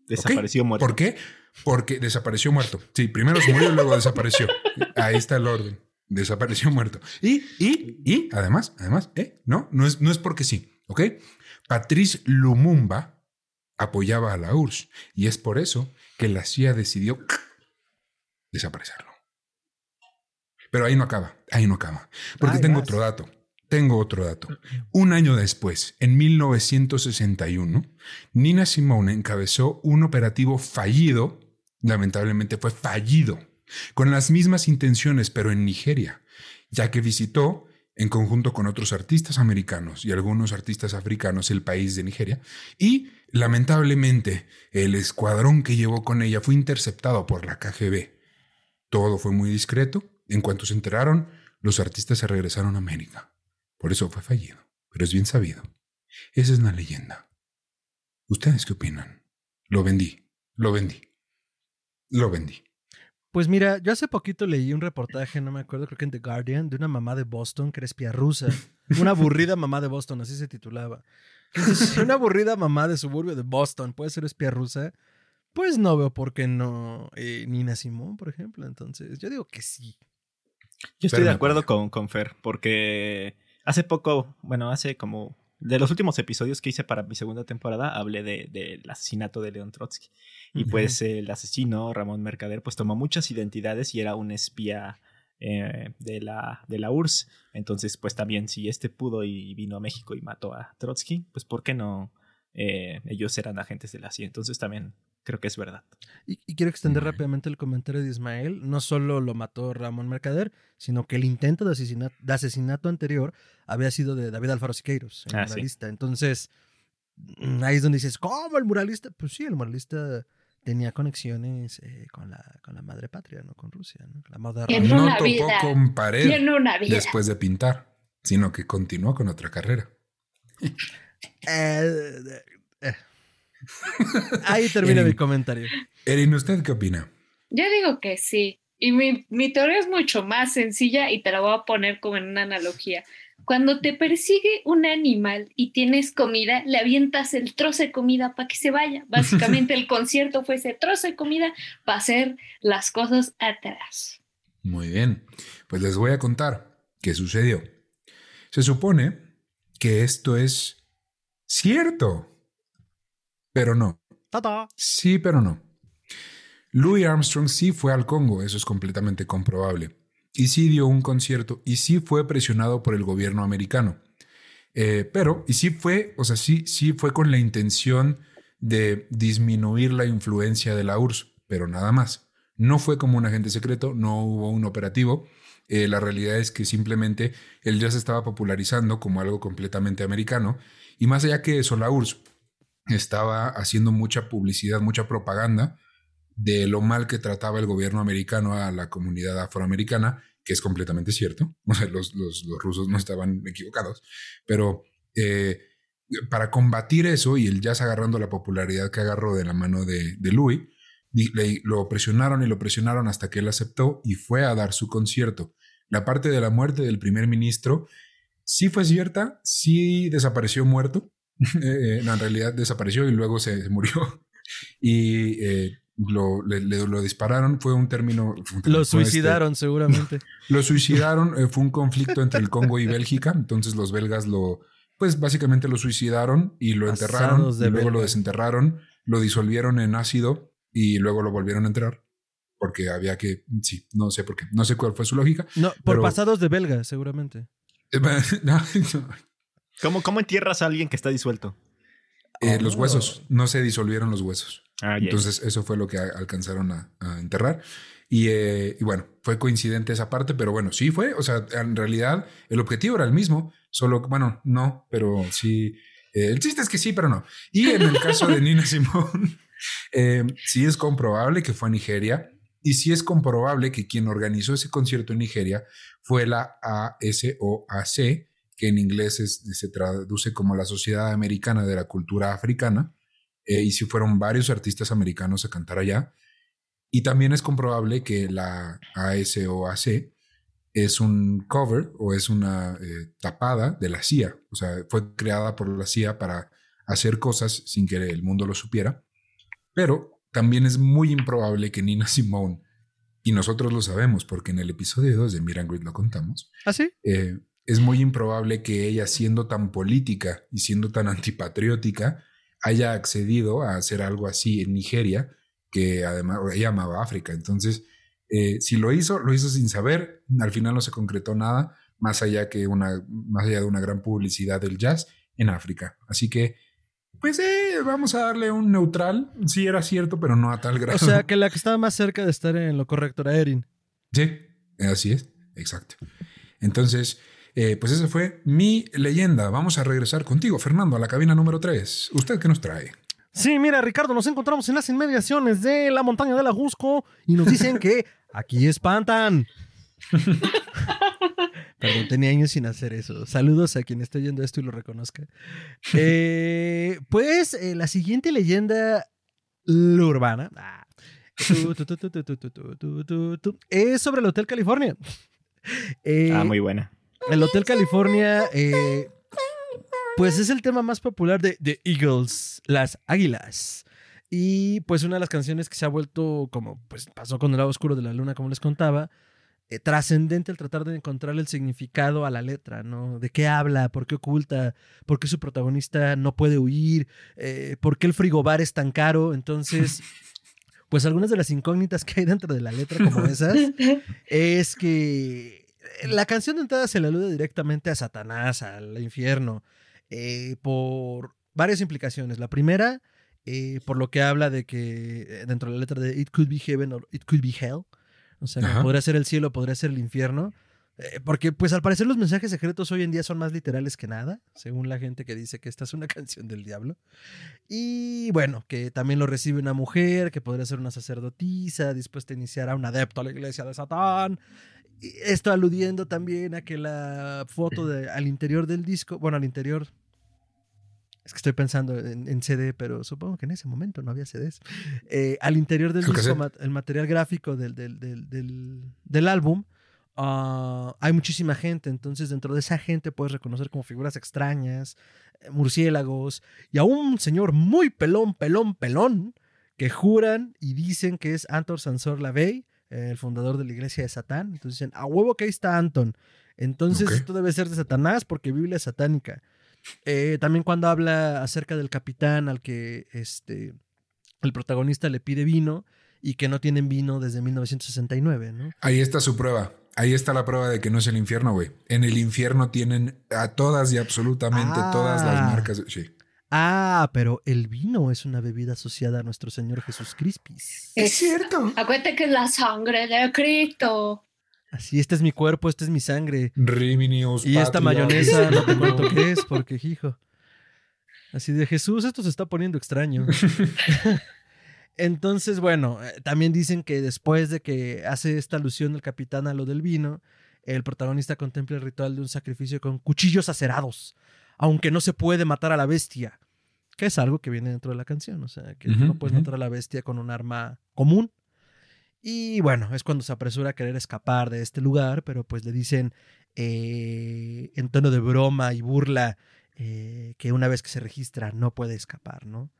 Desapareció muerto. ¿Por qué? Porque desapareció muerto. Sí, primero se murió y luego desapareció. Ahí está el orden. Desapareció muerto. Y, y, y, además, además, ¿eh? No, no es, no es porque sí. ¿Ok? Patrice Lumumba apoyaba a la URSS y es por eso que la CIA decidió desaparecerlo. Pero ahí no acaba, ahí no acaba. Porque Ay, tengo vas. otro dato. Tengo otro dato. Un año después, en 1961, Nina Simone encabezó un operativo fallido, lamentablemente fue fallido, con las mismas intenciones, pero en Nigeria, ya que visitó, en conjunto con otros artistas americanos y algunos artistas africanos, el país de Nigeria, y lamentablemente el escuadrón que llevó con ella fue interceptado por la KGB. Todo fue muy discreto. En cuanto se enteraron, los artistas se regresaron a América. Por eso fue fallido, pero es bien sabido. Esa es una leyenda. ¿Ustedes qué opinan? Lo vendí, lo vendí, lo vendí. Pues mira, yo hace poquito leí un reportaje, no me acuerdo, creo que en The Guardian, de una mamá de Boston que era espía rusa. [LAUGHS] Una aburrida mamá de Boston, así se titulaba. Entonces, una aburrida mamá de suburbio de Boston puede ser espía rusa, pues no veo por qué no eh, Nina Simón, por ejemplo. Entonces, yo digo que sí. Yo estoy Pero de acuerdo con, con Fer, porque hace poco, bueno, hace como de los últimos episodios que hice para mi segunda temporada, hablé de- del asesinato de León Trotsky. Y pues el asesino, Ramón Mercader, pues tomó muchas identidades y era un espía eh, de, la, de la URSS. Entonces, pues también si este pudo y vino a México y mató a Trotsky, pues ¿por qué no eh, ellos eran agentes de la CIA? Entonces también creo que es verdad. Y, y quiero extender rápidamente el comentario de Ismael. No solo lo mató Ramón Mercader, sino que el intento de asesinato, de asesinato anterior había sido de David Alfaro Siqueiros, el Ah, sí. muralista. Entonces, mm, ahí es donde dices, ¿cómo el muralista? Pues sí, el muralista tenía conexiones eh, con, la, con la madre patria, ¿no? Con Rusia, ¿no? La En No topó vida. con pared después de pintar, sino que continuó con otra carrera. Eh, eh. Ahí termina Erin. mi comentario. Erin, ¿usted qué opina? Yo digo que sí. Y mi, mi teoría es mucho más sencilla y te la voy a poner como en una analogía. Cuando te persigue un animal y tienes comida, le avientas el trozo de comida para que se vaya. [LAUGHS] Básicamente el concierto fue ese trozo de comida para hacer las cosas atrás. Muy bien, pues les voy a contar qué sucedió. Se supone que esto es cierto, pero no. ¡Tata! Sí, pero no. Louis Armstrong sí fue al Congo, eso es completamente comprobable. Y sí dio un concierto y sí fue presionado por el gobierno americano. Eh, pero, y sí fue, o sea, sí, sí fue con la intención de disminuir la influencia de la URSS, pero nada más. No fue como un agente secreto, no hubo un operativo. Eh, la realidad es que simplemente el jazz estaba popularizando como algo completamente americano. Y más allá que eso, la URSS estaba haciendo mucha publicidad, mucha propaganda de lo mal que trataba el gobierno americano a la comunidad afroamericana, que es completamente cierto. [LAUGHS] O sea, los, los, rusos no estaban equivocados, pero eh, para combatir eso y el jazz agarrando la popularidad que agarró de la mano de, Louis, lo presionaron y lo presionaron hasta que él aceptó y fue a dar su concierto. La parte de la muerte del primer ministro sí fue cierta, sí desapareció muerto, Eh, no, en realidad desapareció y luego se, se murió. [LAUGHS] Y eh, lo, le, le- lo dispararon, fue un término... fue un término, Lo este- suicidaron, seguramente. [LAUGHS] lo suicidaron, eh, fue un conflicto entre el Congo y Bélgica, entonces los belgas lo, pues básicamente lo suicidaron y lo Asados enterraron, de y luego lo desenterraron, lo disolvieron en ácido y luego lo volvieron a enterrar, porque había que, sí, no sé por qué, no sé cuál fue su lógica. No, por Pero- pasados de belga, seguramente. Eh, [LAUGHS] no, ¿Cómo, ¿Cómo entierras a alguien que está disuelto? eh, los Oh. huesos, no se disolvieron los huesos. Ah, ya. Entonces, eso fue lo que a- alcanzaron a, a enterrar. Y, eh, y bueno, fue coincidente esa parte, pero bueno, sí fue. O sea, en realidad el objetivo era el mismo, solo, bueno, no, pero sí. eh, el chiste es que sí, pero no. Y en el caso de Nina [LAUGHS] Simón, eh, sí es comprobable que fue a Nigeria y sí es comprobable que quien organizó ese concierto en Nigeria fue la ASOAC, que en inglés es- se traduce como la Sociedad Americana de la Cultura Africana eh, y si fueron varios artistas americanos a cantar allá. Y también es comprobable que la ASOAC es un cover o es una eh, tapada de la CIA. O sea, fue creada por la CIA para hacer cosas sin que el mundo lo supiera. Pero también es muy improbable que Nina Simone, y nosotros lo sabemos porque en el episodio 2 de Miran Grid lo contamos, ¿Ah, sí? eh, es muy improbable que ella, siendo tan política y siendo tan [LAUGHS] antipatriótica, haya accedido a hacer algo así en Nigeria, que además ella amaba África. Entonces, eh, si lo hizo, lo hizo sin saber. Al final no se concretó nada, más allá, que una, más allá de una gran publicidad del jazz en África. Así que, pues eh, vamos a darle un neutral. Sí era cierto, pero no a tal grado. O sea, [LAUGHS] que la que estaba más cerca de estar en lo correcto era Erin. Sí, así es, exacto. Entonces, pues esa fue mi leyenda. Vamos a regresar contigo, Fernando, a la cabina número 3. ¿Usted qué nos trae? Sí, mira, Ricardo, nos encontramos en las inmediaciones de la montaña del Ajusco y nos dicen que aquí espantan. Perdón, tenía años sin hacer eso. Saludos a quien esté oyendo esto y lo reconozca. Pues la siguiente leyenda urbana es sobre el Hotel California. Ah, muy buena el Hotel California, eh, pues es el tema más popular de The Eagles, las Águilas. Y pues una de las canciones que se ha vuelto, como pues pasó con el lado oscuro de la luna, como les contaba, eh, trascendente al tratar de encontrar el significado a la letra, ¿no? ¿De qué habla? ¿Por qué oculta? ¿Por qué su protagonista no puede huir? Eh, ¿Por qué el frigobar es tan caro? Entonces, pues algunas de las incógnitas que hay dentro de la letra como esas [LAUGHS] es que la canción de entrada se le alude directamente a Satanás, al infierno, eh, por varias implicaciones. La primera, eh, por lo que habla de que eh, dentro de la letra de It could be heaven or it could be hell, o sea, que podría ser el cielo, podría ser el infierno. Eh, porque, pues al parecer, los mensajes secretos hoy en día son más literales que nada, según la gente que dice que esta es una [LAUGHS] canción del diablo. Y bueno, que también lo recibe una mujer, que podría ser una sacerdotisa, dispuesta a iniciar a un adepto a la iglesia de Satán. Esto aludiendo también a que la foto de, al interior del disco, bueno, al interior es que estoy pensando en, CD, pero supongo que en ese momento no había CDs. Eh, al interior del disco, el material gráfico del, del, del, del álbum, uh, hay muchísima gente. Entonces, dentro de esa gente puedes reconocer como figuras extrañas, eh, murciélagos, y a un señor muy pelón, pelón, pelón, que juran y dicen que es Anton Sansor Lavey, el fundador de la iglesia de Satán. Entonces dicen, a huevo que ahí está Anton. Entonces, esto debe ser de Satanás porque Biblia es satánica. Eh, también cuando habla acerca del capitán al que este, el protagonista le pide vino y que no tienen vino desde 1969, ¿no? Ahí está su prueba. Ahí está la prueba de que no es el infierno, güey. En el infierno tienen a todas y absolutamente todas las ah. marcas. Sí. Ah, pero el vino es una bebida asociada a nuestro Señor Jesús Crispis. Es cierto. Acuérdate que es la sangre de Cristo. Así, este es mi cuerpo, este es mi sangre. Riminius y esta mayonesa no te cuento [LAUGHS] qué es, porque hijo. Así de Jesús, esto se está poniendo extraño. [LAUGHS] Entonces, bueno, eh, también dicen que después de que hace esta alusión el capitán a lo del vino, el protagonista contempla el ritual de un sacrificio con cuchillos acerados, aunque no se puede matar a la bestia, que es algo que viene dentro de la canción, o sea, que no puedes matar a la bestia con un arma común, y bueno, es cuando se apresura a querer escapar de este lugar, pero pues le dicen eh, en tono de broma y burla eh, que una vez que se registra no puede escapar, ¿no?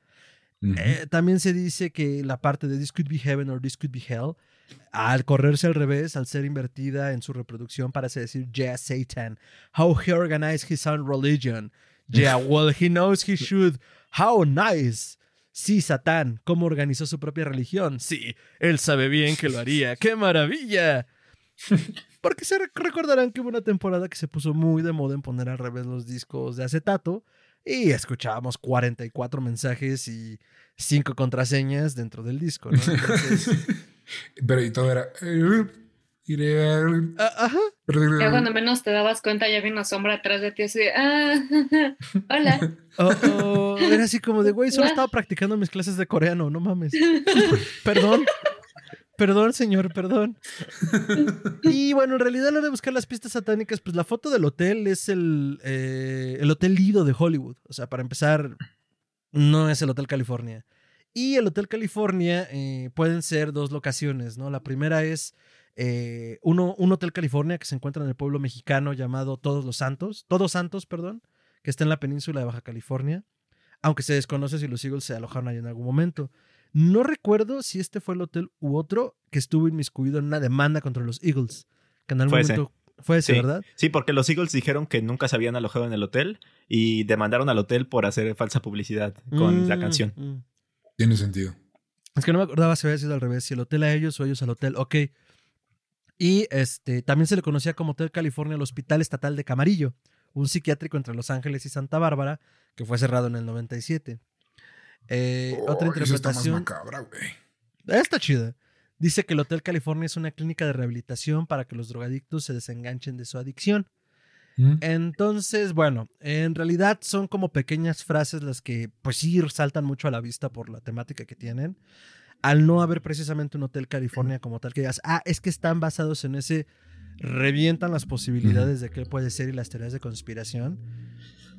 Eh, también se dice que la parte de This Could Be Heaven or This Could Be Hell, al correrse al revés, al ser invertida en su reproducción, parece decir, Yeah, Satan, how he organized his own religion. Yeah, well, he knows he should. How nice. Sí, Satán, ¿cómo organizó su propia religión? Sí, él sabe bien que lo haría. ¡Qué maravilla! [LAUGHS] Porque se recordarán que hubo una temporada que se puso muy de moda en poner al revés los discos de acetato y escuchábamos 44 mensajes y 5 contraseñas dentro del disco, ¿no? [LAUGHS] Pero y todo era... Eh, Ah, ajá. Ya cuando menos te dabas cuenta, ya vi una sombra atrás de ti así ah, [LAUGHS] hola. [LAUGHS] Oh, oh, era así como de, güey, solo estaba practicando mis clases de coreano, no mames. [LAUGHS] perdón. Perdón, señor, perdón. Y bueno, en realidad, a la hora de buscar las pistas satánicas, pues la foto del hotel es el, eh, el Hotel Lido de Hollywood. O sea, para empezar, no es el Hotel California. Y el Hotel California eh, pueden ser dos locaciones, ¿no? La primera es eh, uno, un hotel California que se encuentra en el pueblo mexicano llamado Todos los Santos, Todos Santos, perdón, que está en la península de Baja California, aunque se desconoce si los Eagles se alojaron ahí en algún momento. No recuerdo si este fue el hotel u otro que estuvo inmiscuido en una demanda contra los Eagles, que en algún momento Fue ese, ¿verdad? Sí, porque los Eagles dijeron que nunca se habían alojado en el hotel y demandaron al hotel por hacer falsa publicidad con la mm, canción. Mm. Tiene sentido. Es que no me acordaba si había sido al revés, si el hotel a ellos o ellos al hotel. Ok, y este, también se le conocía como Hotel California el Hospital Estatal de Camarillo, un psiquiátrico entre Los Ángeles y Santa Bárbara, que fue cerrado en el 97. Eh, otra interpretación. Está, macabra, está chida. Dice que el Hotel California es una clínica de rehabilitación para que los drogadictos se desenganchen de su adicción. Mm. Entonces, bueno, en realidad son como pequeñas frases las que pues sí saltan mucho a la vista por la temática que tienen al no haber precisamente un Hotel California como tal, que digas, ah, es que están basados en ese, revientan las posibilidades de qué puede ser y las teorías de conspiración.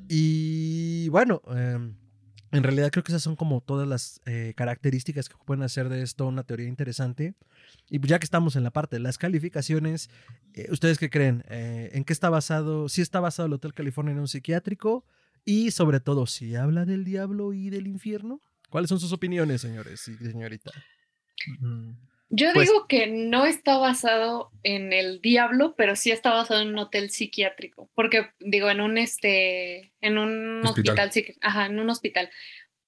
Y bueno, em, en realidad creo que esas son como todas las eh, características que pueden hacer de esto una teoría interesante. Y ya que estamos en la parte de las calificaciones, eh, ¿ustedes qué creen? Eh, ¿En qué está basado? Si está basado el Hotel California en un psiquiátrico y sobre todo si habla del diablo y del infierno. ¿Cuáles son sus opiniones, señores y señorita? Yo pues digo que no está basado en el diablo, pero sí está basado en un hotel psiquiátrico, porque digo en un este, en un hospital, ajá, en un hospital,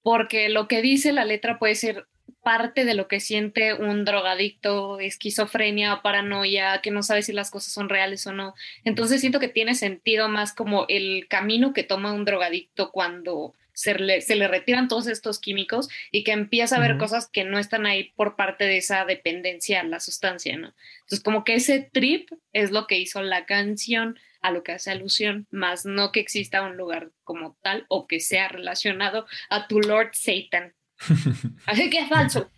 porque lo que dice la letra puede ser parte de lo que siente un drogadicto, esquizofrenia, paranoia, que no sabe si las cosas son reales o no. Entonces siento que tiene sentido más como el camino que toma un drogadicto cuando se le, se le retiran todos estos químicos y que empieza a ver Ujú. cosas que no están ahí por parte de esa dependencia a la sustancia, ¿no? Entonces, como que ese trip es lo que hizo la canción a lo que hace alusión, más no que exista un lugar como tal o que sea relacionado a tu Lord Satan. [LAUGHS] Así que es falso.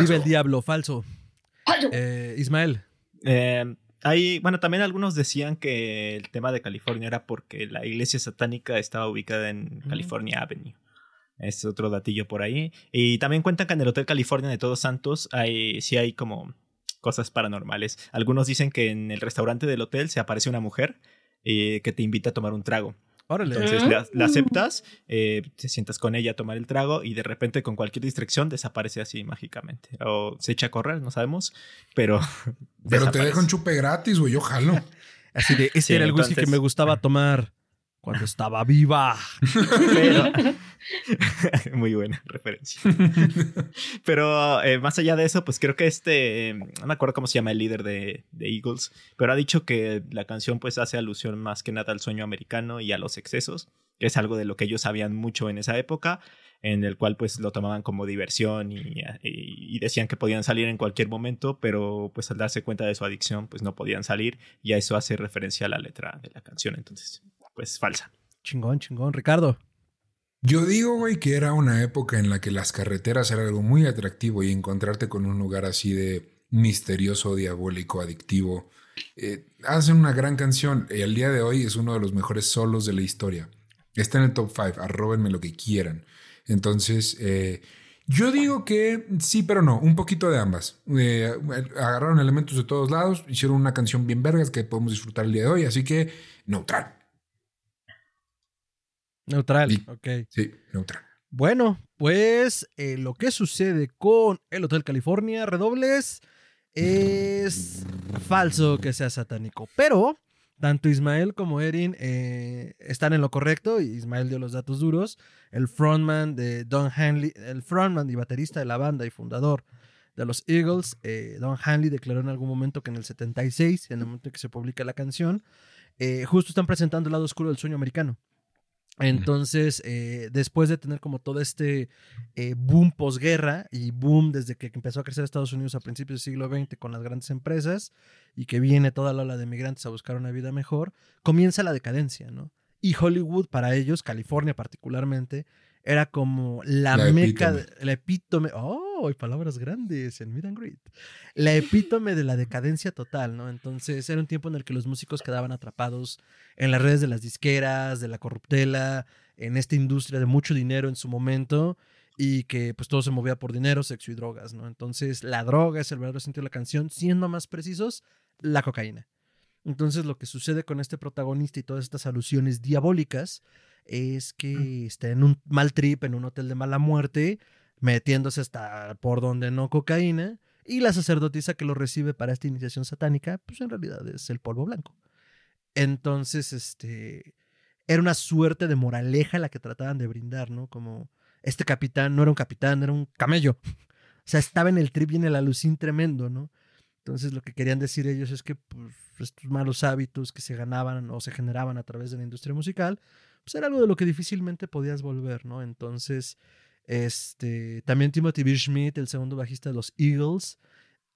Vive el diablo, falso. falso. Eh, Ismael. Eh, hay, bueno, también algunos decían que el tema de California era porque la iglesia satánica estaba ubicada en Mm. California Avenue. Es otro datillo por ahí. Y también cuentan que en el Hotel California de Todos Santos hay, sí hay como cosas paranormales. Algunos dicen que en el restaurante del hotel se aparece una mujer eh, que te invita a tomar un trago. Órale. Entonces la, la aceptas, eh, te sientas con ella a tomar el trago y de repente con cualquier distracción desaparece así mágicamente. O se echa a correr, no sabemos, pero... [LAUGHS] Pero te dejo un chupe gratis, güey. Yo jalo. [LAUGHS] Así de, ese Sí, era el whisky entonces- que me gustaba tomar cuando estaba viva. [LAUGHS] Pero- [LAUGHS] Muy buena referencia. [LAUGHS] pero eh, más allá de eso, pues creo que este, eh, no me acuerdo cómo se llama el líder de, de Eagles, pero ha dicho que la canción pues hace alusión más que nada al sueño americano y a los excesos, que es algo de lo que ellos sabían mucho en esa época, en el cual pues lo tomaban como diversión y, y- y decían que podían salir en cualquier momento, pero pues al darse cuenta de su adicción pues no podían salir y a eso hace referencia a la letra de la canción, entonces pues falsa. Chingón, chingón. Ricardo. Yo digo, güey, que era una época en la que las carreteras era algo muy atractivo y encontrarte con un lugar así de misterioso, diabólico, adictivo. Eh, hacen una gran canción y al día de hoy es uno de los mejores solos de la historia. Está en el top 5, arróbenme lo que quieran. Entonces, eh, yo digo que sí, pero no, un poquito de ambas. Eh, agarraron elementos de todos lados, hicieron una canción bien vergas que podemos disfrutar el día de hoy, así que neutral. Neutral. Sí. Ok. Sí, neutral. Bueno, pues eh, lo que sucede con el Hotel California, redobles, es falso que sea satánico. Pero tanto Ismael como Erin eh, están en lo correcto. y Ismael dio los datos duros. El frontman de Don Hanley, el frontman y baterista de la banda y fundador de los Eagles, eh, Don Hanley declaró en algún momento que en el 76, en el momento en que se publica la canción, eh, justo están presentando el lado oscuro del sueño americano. Entonces, eh, después de tener como todo este eh, boom posguerra y boom desde que empezó a crecer Estados Unidos a principios del siglo XX con las grandes empresas y que viene toda la ola de migrantes a buscar una vida mejor, comienza la decadencia, ¿no? Y Hollywood, para ellos, California particularmente, era como la, La meca, epítome. la epítome, oh, hay palabras grandes en Meet and Greet, la epítome de la decadencia total, ¿no? Entonces era un tiempo en el que los músicos quedaban atrapados en las redes de las disqueras, de la corruptela, en esta industria de mucho dinero en su momento y que pues todo se movía por dinero, sexo y drogas, ¿no? Entonces la droga es el verdadero sentido de la canción, siendo más precisos, la cocaína. Entonces lo que sucede con este protagonista y todas estas alusiones diabólicas es que está en un mal trip, en un hotel de mala muerte, metiéndose hasta por donde no cocaína, y la sacerdotisa que lo recibe para esta iniciación satánica, pues en realidad es el polvo blanco. Entonces, este, era una suerte de moraleja la que trataban de brindar, ¿no? Como este capitán no era un capitán, era un camello. [LAUGHS] O sea, estaba en el trip y en el alucín tremendo, ¿no? Entonces lo que querían decir ellos es que pues, estos malos hábitos que se ganaban o se generaban a través de la industria musical, pues era algo de lo que difícilmente podías volver, ¿no? Entonces, este, también Timothy B. Schmidt, el segundo bajista de los Eagles,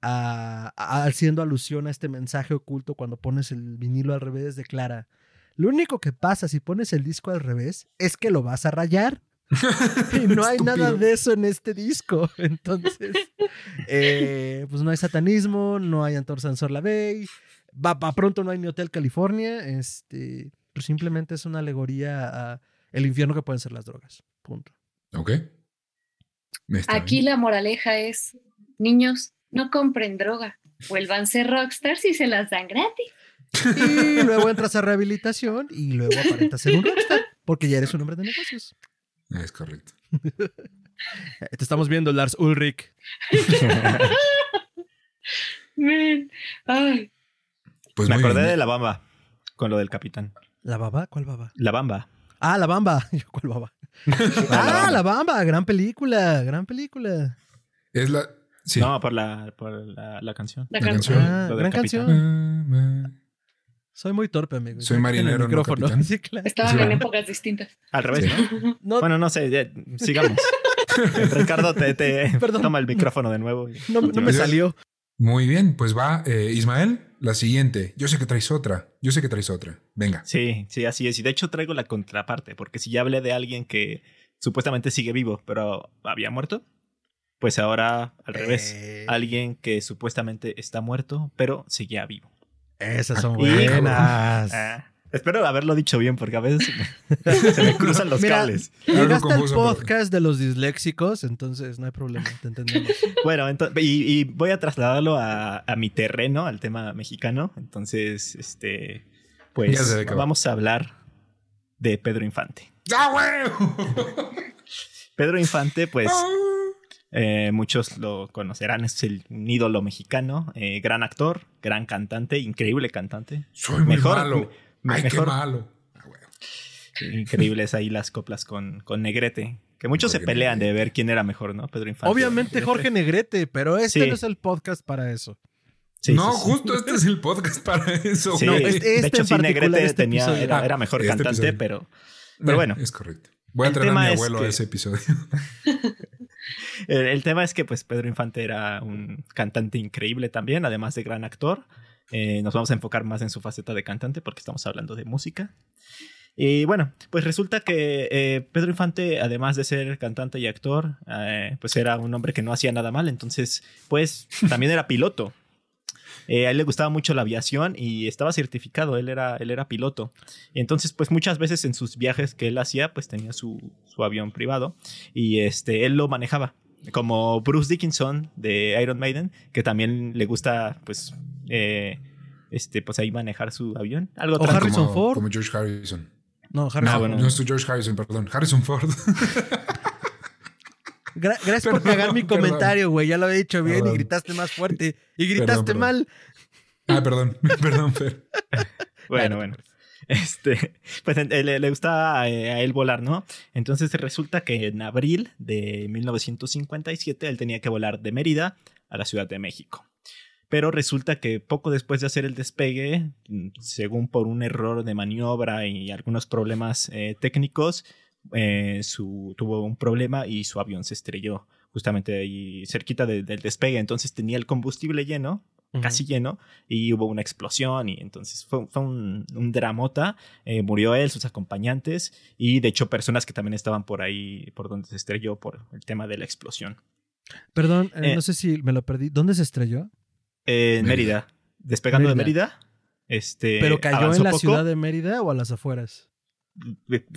a- a- haciendo alusión a este mensaje oculto cuando pones el vinilo al revés, declara, lo único que pasa si pones el disco al revés es que lo vas a rayar. [LAUGHS] Y no hay nada de eso en este disco. [LAUGHS] Entonces, eh, pues no hay satanismo, no hay Antor Sansor Lavey, va pa pronto no hay ni Hotel California, este, pues simplemente es una alegoría a el infierno que pueden ser las drogas. Punto. Ok. Aquí bien. la moraleja es, niños, no compren droga, vuélvanse rockstars y se las dan gratis. Y luego entras a rehabilitación y luego aparentas ser un rockstar, porque ya eres un hombre de negocios. Es correcto. Eh, [LAUGHS] Te estamos viendo, Lars Ulrich. [LAUGHS] Man, ay, Pues Me acordé bien. de la bamba con lo del capitán. ¿La baba? ¿Cuál baba? La bamba. Ah, La Bamba. [LAUGHS] ¿Cuál baba? [LAUGHS] ah, La Bamba. Gran película, gran película. Es la. Sí. No, por la, por la, la canción. la La canción. canción. Ah, gran capitán. canción. Soy muy torpe, amigo. Soy marinero, en el no micrófono. capitán. [LAUGHS] Sí, claro. Estaban Sí. en épocas distintas. Al revés, ¿no? [LAUGHS] No, Bueno, no sé, ya, sigamos. Ricardo, te, te- toma el micrófono de nuevo. y no, no me salió. Muy bien, pues va eh, Ismael, la siguiente. Yo sé que traes otra. Yo sé que traes otra. Venga. Sí, sí, así es. Y de hecho traigo la contraparte, porque si ya hablé de alguien que supuestamente sigue vivo, pero había muerto, pues ahora al revés. Eh, Alguien que supuestamente está muerto, pero seguía vivo. Esas son Y- buenas. Ah, espero haberlo dicho bien, porque a veces me- [LAUGHS] se me cruzan los Mira, cables. Llegaste al podcast de los disléxicos, entonces no hay problema, te entendemos. [LAUGHS] Bueno, ento- y, y voy a trasladarlo a, a mi terreno, al tema mexicano. Entonces, este, Ya pues vamos a hablar de Pedro Infante. ¡Ah, huevo! Pedro Infante, pues Ah. eh, muchos lo conocerán, es el, un ídolo mexicano, eh, gran actor, gran cantante, increíble cantante. Soy muy Mejor- malo. Ay, mejor- qué malo. Ah. Increíbles ahí las coplas con, con Negrete. Que muchos se pelean de ver quién era mejor, ¿no? Pedro Infante. Obviamente. Jorge Negrete, pero este Sí. no es el podcast para eso. Sí, no, sí, sí. justo este es el podcast para eso. Sí, No, güey. este- de este hecho, sí, Negrete este tenía, episodio. era, era mejor Este cantante, episodio. pero Eh, pero bueno. Es correcto. Voy a traer a mi es abuelo a ese episodio. [LAUGHS] El, el tema es que pues Pedro Infante era un cantante increíble también, además de gran actor. Eh, nos vamos a enfocar más en su faceta de cantante porque estamos hablando de música. Y bueno, pues resulta que eh, Pedro Infante, además de ser cantante y actor, eh, pues era un hombre que no hacía nada mal, entonces pues también era piloto. A él le gustaba mucho la aviación y estaba certificado, él era, él era piloto. Entonces, pues muchas veces en sus viajes que él hacía, pues tenía su, su avión privado y este, él lo manejaba. Como Bruce Dickinson de Iron Maiden, que también le gusta, pues, eh, este, pues ahí manejar su avión. Algo O. Harrison como, Ford. Como George Harrison. No, Harrison. No, bueno. no es tu George Harrison, perdón. Harrison Ford. [LAUGHS] Gra- gracias por cagar mi perdón. comentario, güey. Ya lo había dicho bien Perdón. y gritaste más fuerte. Y gritaste perdón. mal. ah, perdón. [LAUGHS] Perdón, Fer. Bueno, bueno. [LAUGHS] Este, pues eh, le, le gustaba a él volar, ¿no? Entonces resulta que en abril de 1957 él tenía que volar de Mérida a la Ciudad de México. Pero resulta que poco después de hacer el despegue, según por un error de maniobra y algunos problemas eh, técnicos, eh, tuvo un problema y su avión se estrelló justamente ahí cerquita de- del despegue. Entonces tenía el combustible lleno, casi lleno, y hubo una explosión y entonces fue, fue un, un dramota. Eh, murió él, sus acompañantes y de hecho personas que también estaban por ahí, por donde se estrelló por el tema de la explosión. Perdón, eh, Eh. no sé si me lo perdí. ¿Dónde se estrelló? En Mérida. Mérida, despegando Mérida. de Mérida. Este, ¿Pero cayó en la poco. ciudad de Mérida o a las afueras?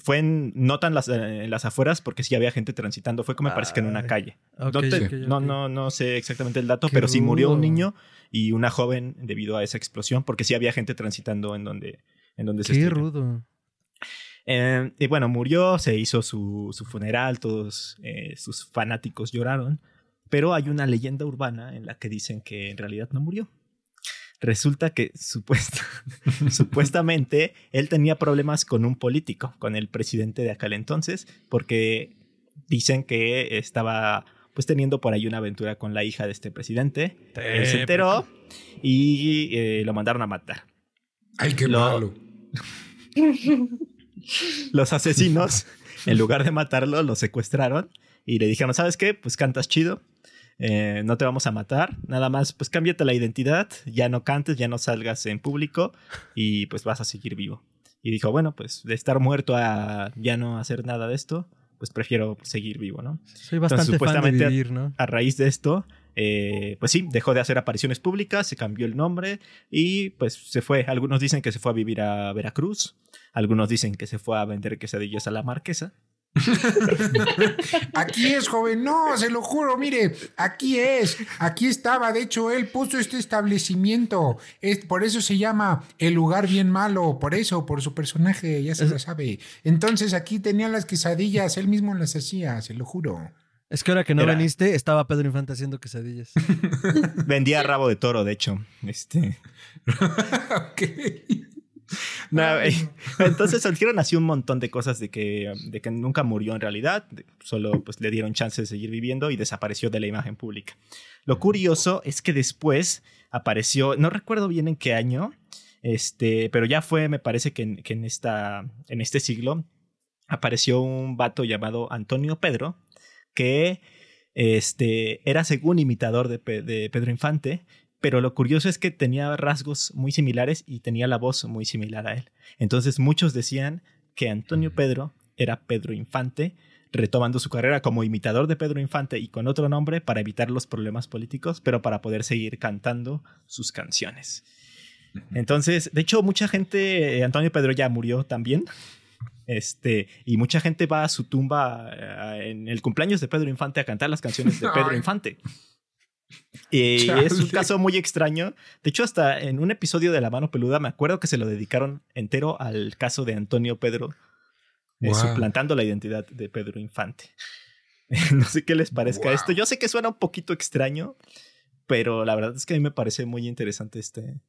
Fue en, no tan las, en las afueras porque sí había gente transitando. Fue como me parece que en una Ay. calle. No, te- no, no, no sé exactamente el dato, Qué pero sí murió un niño y una joven debido a esa explosión porque sí había gente transitando en donde, en donde se Qué rudo. Eh, y bueno, murió, se hizo su, su funeral, todos eh, sus fanáticos lloraron, pero hay una leyenda urbana en la que dicen que en realidad no murió. Resulta que [LAUGHS] supuesta- [LAUGHS] supuestamente él tenía problemas con un político, con el presidente de aquel entonces, porque dicen que estaba pues teniendo por ahí una aventura con la hija de este presidente. Él se enteró y eh, lo mandaron a matar. Ay, qué Lo- malo. [LAUGHS] los asesinos, en lugar de matarlo, lo secuestraron y le dijeron, ¿sabes qué? Pues cantas chido, eh, no te vamos a matar, nada más, pues cámbiate la identidad, ya no cantes, ya no salgas en público y pues vas a seguir vivo. Y dijo, bueno, pues de estar muerto a ya no hacer nada de esto, pues prefiero seguir vivo, ¿no? Soy bastante fan de supuestamente- vivir, ¿no? A raíz de esto, eh, pues sí, dejó de hacer apariciones públicas, se cambió el nombre y pues se fue. Algunos dicen que se fue a vivir a Veracruz, algunos dicen que se fue a vender quesadillas a la marquesa. [LAUGHS] Aquí es, joven. No, se lo juro, mire, aquí es. Aquí estaba. De hecho, él puso este establecimiento. Es, por eso se llama El lugar bien malo. Por eso, por su personaje, ya se lo sabe. Entonces aquí tenía las quesadillas. Él mismo las hacía, se lo juro. Es que ahora que no Era- viniste, estaba Pedro Infante haciendo quesadillas. [LAUGHS] Vendía rabo de toro, de hecho. Este, [LAUGHS] Ok. No, eh, [LAUGHS] entonces surgieron así un montón de cosas de que, de que nunca murió en realidad, solo pues le dieron chance de seguir viviendo y desapareció de la imagen pública. Lo curioso es que después apareció, no recuerdo bien en qué año, Este, pero ya fue, me parece que en, que en, esta, en este siglo apareció un vato llamado Antonio Pedro, que este, era según imitador de, de Pedro Infante, pero lo curioso es que tenía rasgos muy similares y tenía la voz muy similar a él. Entonces muchos decían que Antonio Pedro era Pedro Infante, retomando su carrera como imitador de Pedro Infante y con otro nombre para evitar los problemas políticos, pero para poder seguir cantando sus canciones. Entonces, de hecho, mucha gente, eh, Antonio Pedro ya murió también. Este, y mucha gente va a su tumba eh, en el cumpleaños de Pedro Infante a cantar las canciones de [LAUGHS] Pedro Infante. Y es un caso muy extraño. De hecho, hasta en un episodio de La Mano Peluda me acuerdo que se lo dedicaron entero al caso de Antonio Pedro, eh, suplantando la identidad de Pedro Infante. [LAUGHS] no sé qué les parezca esto. Yo sé que suena un poquito extraño, pero la verdad es que a mí me parece muy interesante este,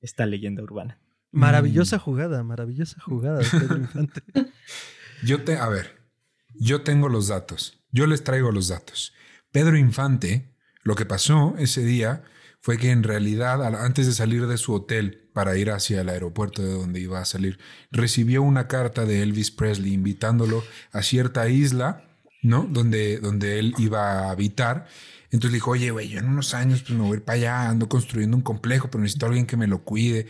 esta leyenda urbana. Maravillosa jugada, maravillosa jugada de Pedro [LAUGHS] Infante. Yo te, a ver, yo tengo los datos. Yo les traigo los datos. Pedro Infante, lo que pasó ese día fue que en realidad, antes de salir de su hotel para ir hacia el aeropuerto de donde iba a salir, recibió una carta de Elvis Presley invitándolo a cierta isla, ¿no? Donde, donde él iba a habitar. Entonces le dijo, oye, güey, yo en unos años pues me voy a ir para allá, ando construyendo un complejo, pero necesito a alguien que me lo cuide.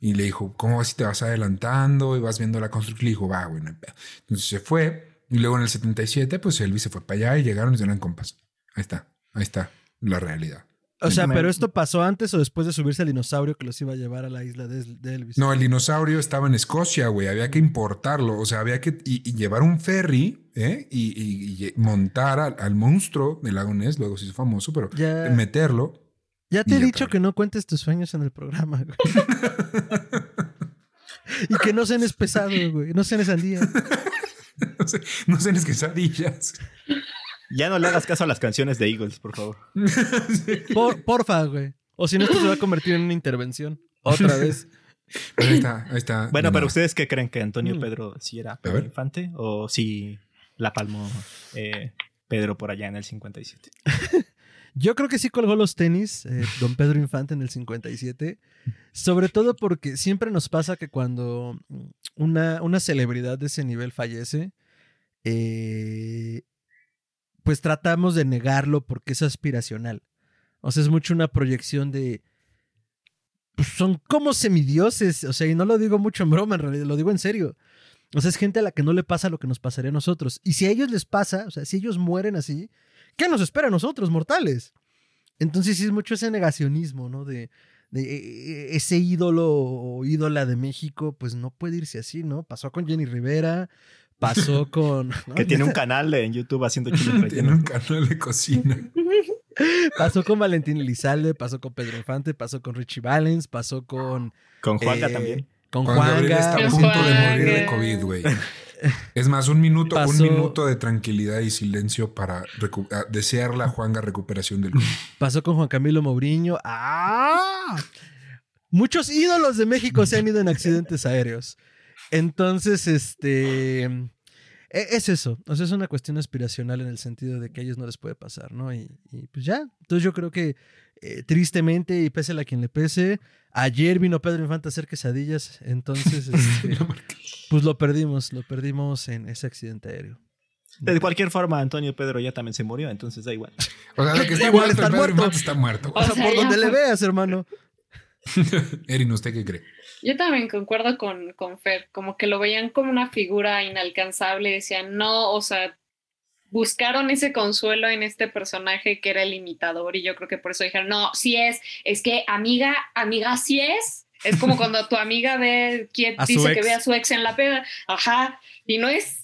Y le dijo, ¿cómo vas si te vas adelantando y vas viendo la construcción? Le dijo, va, bueno. Entonces se fue. Y luego en el 77, pues Elvis se fue para allá y llegaron y eran compas. Ahí está, ahí está la realidad. O sea, pero esto pasó antes o después de subirse al dinosaurio que los iba a llevar a la isla de, Elvis. No, el dinosaurio estaba en Escocia, güey. Había que importarlo. O sea, había que y, llevar un ferry ¿eh? y, montar al, monstruo del lago Ness, luego se hizo famoso, pero meterlo. Ya te he dicho que no cuentes tus sueños en el programa, güey. [LAUGHS] y que no cenes pesado, güey. No cenes sandía. [LAUGHS] no, cenes quesadillas. Ya no le hagas caso a las canciones de Eagles, por favor. [LAUGHS] porfa, güey. O si no, esto se va a convertir en una intervención. Otra [LAUGHS] vez. ahí está, ahí está. Bueno, pero ¿ustedes qué creen? ¿Que Antonio mm. Pedro sí era Pedro Infante? ¿O si la palmó eh, Pedro por allá en el 57? [LAUGHS] Yo creo que sí colgó los tenis, eh, don Pedro Infante, en el 57. Sobre todo porque siempre nos pasa que cuando una, una celebridad de ese nivel fallece, eh, pues tratamos de negarlo porque es aspiracional. O sea, es mucho una proyección de. Pues son como semidioses. O sea, y no lo digo mucho en broma, en realidad, lo digo en serio. O sea, es gente a la que no le pasa lo que nos pasaría a nosotros. Y si a ellos les pasa, o sea, si ellos mueren así, ¿qué nos espera a nosotros, mortales? Entonces sí es mucho ese negacionismo, ¿no? De, de e, e, ese ídolo o ídola de México, pues no puede irse así, ¿no? Pasó con Jenny Rivera, pasó [LAUGHS] con... Que tiene un canal en YouTube haciendo chiles Tiene un canal de cocina. [LAUGHS] pasó con Valentín Elizalde, pasó con Pedro Infante, pasó con Richie Valens, pasó con... Con Juanga eh, también. Con Juanga. está a punto de morir de COVID, güey. [LAUGHS] Es más, un minuto, un minuto de tranquilidad y silencio para desear la Juanga recuperación del Pasó con Juan Camilo Mourinho. ¡Ah! Muchos ídolos de México se han ido en accidentes aéreos. Entonces, este. E, es eso. O sea, es una cuestión aspiracional en el sentido de que a ellos no les puede pasar, ¿no? Y, pues ya. Entonces yo creo que eh, tristemente, y pese a quien le pese, ayer vino Pedro Infante a hacer quesadillas. Entonces, [LAUGHS] este, pues lo perdimos, lo perdimos en ese accidente aéreo. De cualquier forma, Antonio Pedro ya también se murió, entonces da igual. O sea, de que [LAUGHS] está muerto, Pedro muerto. Infante está muerto. O sea, por donde le veas, hermano. [LAUGHS] Erin, ¿usted qué cree? Yo también concuerdo con, con Fer, como que lo veían como una figura inalcanzable, decían, no, o sea, buscaron ese consuelo en este personaje que era el imitador y yo creo que por eso dijeron, no, sí es, es que amiga, amiga sí es. Es como [LAUGHS] cuando tu amiga ve, dice que ve a su ex en la peda, ajá, y no es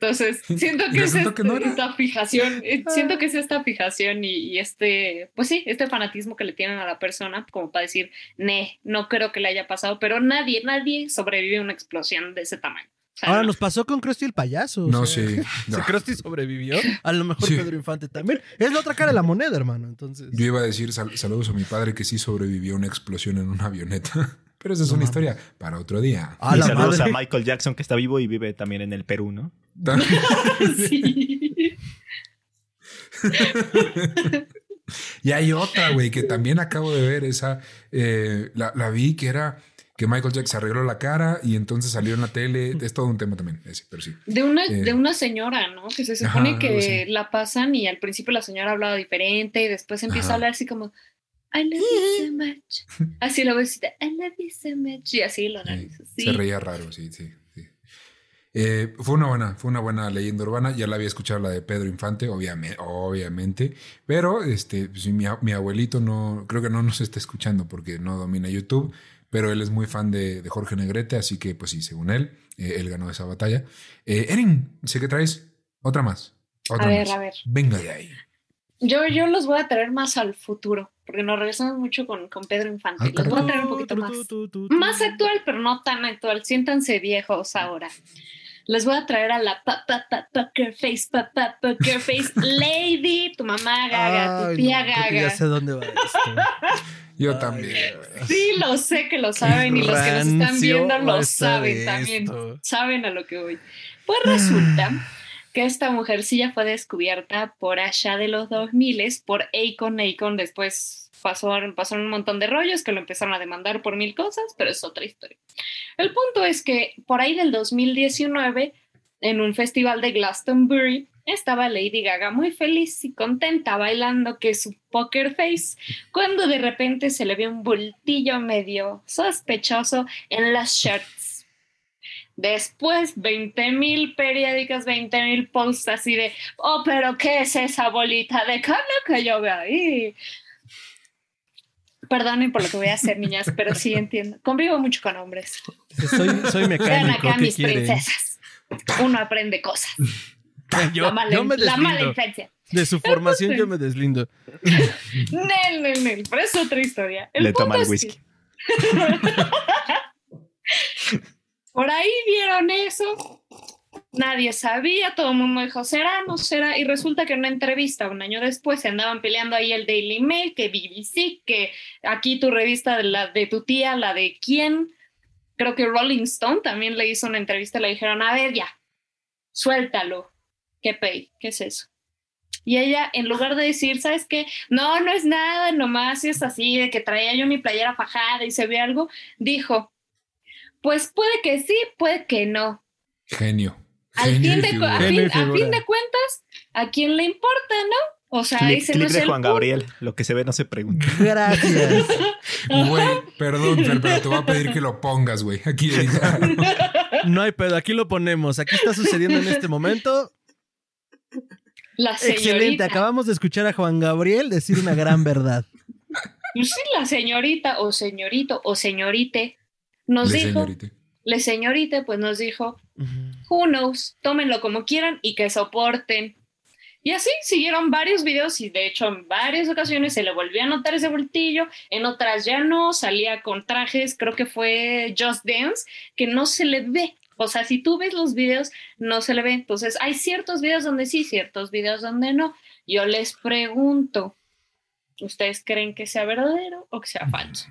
entonces, siento que es esta fijación, eh, siento que es esta fijación y, este, pues sí, este fanatismo que le tienen a la persona, como para decir, ne, no creo que le haya pasado, pero nadie, nadie sobrevive a una explosión de ese tamaño. Ahora nos pasó con Krusty el payaso. No, sí. [LAUGHS] Si Krusty sobrevivió, a lo mejor Pedro Infante también. Es la otra cara de la moneda, hermano. Entonces. Yo iba a decir saludos a mi padre que sí sobrevivió a una explosión en una avioneta. [LAUGHS] Pero esa es una historia para otro día. y saludos a Michael Jackson que está vivo y vive también en el Perú, ¿no? [LAUGHS] sí. [LAUGHS] y hay otra, güey, que también acabo de ver esa, eh, la, vi que era que Michael Jackson se arregló la cara y entonces salió en la tele. Es todo un tema también, ese, pero sí. De una, Eh. de una señora, ¿no? Que se supone que la pasan y al principio la señora hablaba diferente y después empieza Ajá. a hablar así como I love you so [LAUGHS] much. Así la vocecita, I love you so much. Y así lo Sí, analiza. Se reía raro, sí, sí. sí. Eh, fue una buena, fue una buena leyenda urbana. Ya la había escuchado la de Pedro Infante, obviamente, obviamente. Pero este, pues, mi, abuelito no, creo que no nos está escuchando porque no domina YouTube. Pero él es muy fan de, de Jorge Negrete, así que, pues sí, según él, eh, él ganó esa batalla. Eh, Erin, sé que traes otra más. Otra A ver, más. a ver. Venga de ahí. Yo, yo los voy a traer más al futuro, porque nos regresamos mucho con, con Pedro Infante. Ah, los voy a traer un poquito más. Más actual, pero no tan actual. Siéntanse viejos ahora. Les voy a traer a la pa, pa, pa, poker face, pa, pa, poker face [LAUGHS] lady, tu mamá gaga, tu Ay, tía no, gaga. ya sé dónde va esto. [LAUGHS] Yo Ay, también. Sí, lo sé que lo saben y los que nos están viendo lo saben también. Saben a lo que voy. Pues resulta [SIGHS] que esta mujercilla fue descubierta por allá de los 2000 por Akon. Akon después pasó, pasaron un montón de rollos que lo empezaron a demandar por mil cosas, pero es otra historia. El punto es que por ahí del 2019, en un festival de Glastonbury, estaba Lady Gaga muy feliz y contenta bailando que su poker face, cuando de repente se le ve un bultillo medio sospechoso en las shirts. Después, 20 mil periódicos, 20 mil posts así de, oh, pero ¿qué es esa bolita de carne que yo veo ahí? Perdonen por lo que voy a hacer, [LAUGHS] niñas, pero sí entiendo. Convivo mucho con hombres. Soy, soy Vean mecánico, acá ¿qué mis quieren? princesas. Uno aprende cosas. [LAUGHS] Yo, la, mala, yo me la mala. De su formación yo me deslindo. [LAUGHS] Nel, nel, nel. Pero es otra historia. El Le toma el es que- whisky. Por ahí vieron eso. Nadie sabía, todo el mundo dijo, ¿será? ¿No será? Y resulta que en una entrevista un año después se andaban peleando ahí el Daily Mail, que BBC, que aquí tu revista de, la, de tu tía, la de quién. Creo que Rolling Stone también le hizo una entrevista, le dijeron, a ver, ya, suéltalo. ¿Qué pay? ¿Qué es eso? Y ella, en lugar de decir, ¿sabes qué? No, no es nada, nomás es así, de que traía yo mi playera fajada y se ve algo, dijo, pues puede que sí, puede que no. Genio. Al Genio fin, de, a, fin, a figura. fin de cuentas, ¿a quién le importa, no? O sea, Clip, ese clip no es de el Juan punto. Gabriel. Lo que se ve no se pregunta. [LAUGHS] Gracias. Güey, perdón, Fer, pero te voy a pedir que lo pongas, güey. Aquí. [LAUGHS] No hay pedo, aquí lo ponemos. Aquí está sucediendo en este momento. La Excelente. señorita. Acabamos de escuchar a Juan Gabriel decir una gran verdad. Pues sí, la señorita o señorito o señorite nos Le dijo, señorita. le señorite, pues nos dijo, who knows, tómenlo como quieran y que soporten. Y así siguieron varios videos y de hecho en varias ocasiones se le volvió a notar ese voltillo, en otras ya no, salía con trajes, creo que fue Just Dance, que no se le ve. O sea, si tú ves los videos, no se le ve. Entonces, hay ciertos videos donde sí, ciertos videos donde no. Yo les pregunto, ¿ustedes creen que sea verdadero o que sea falso?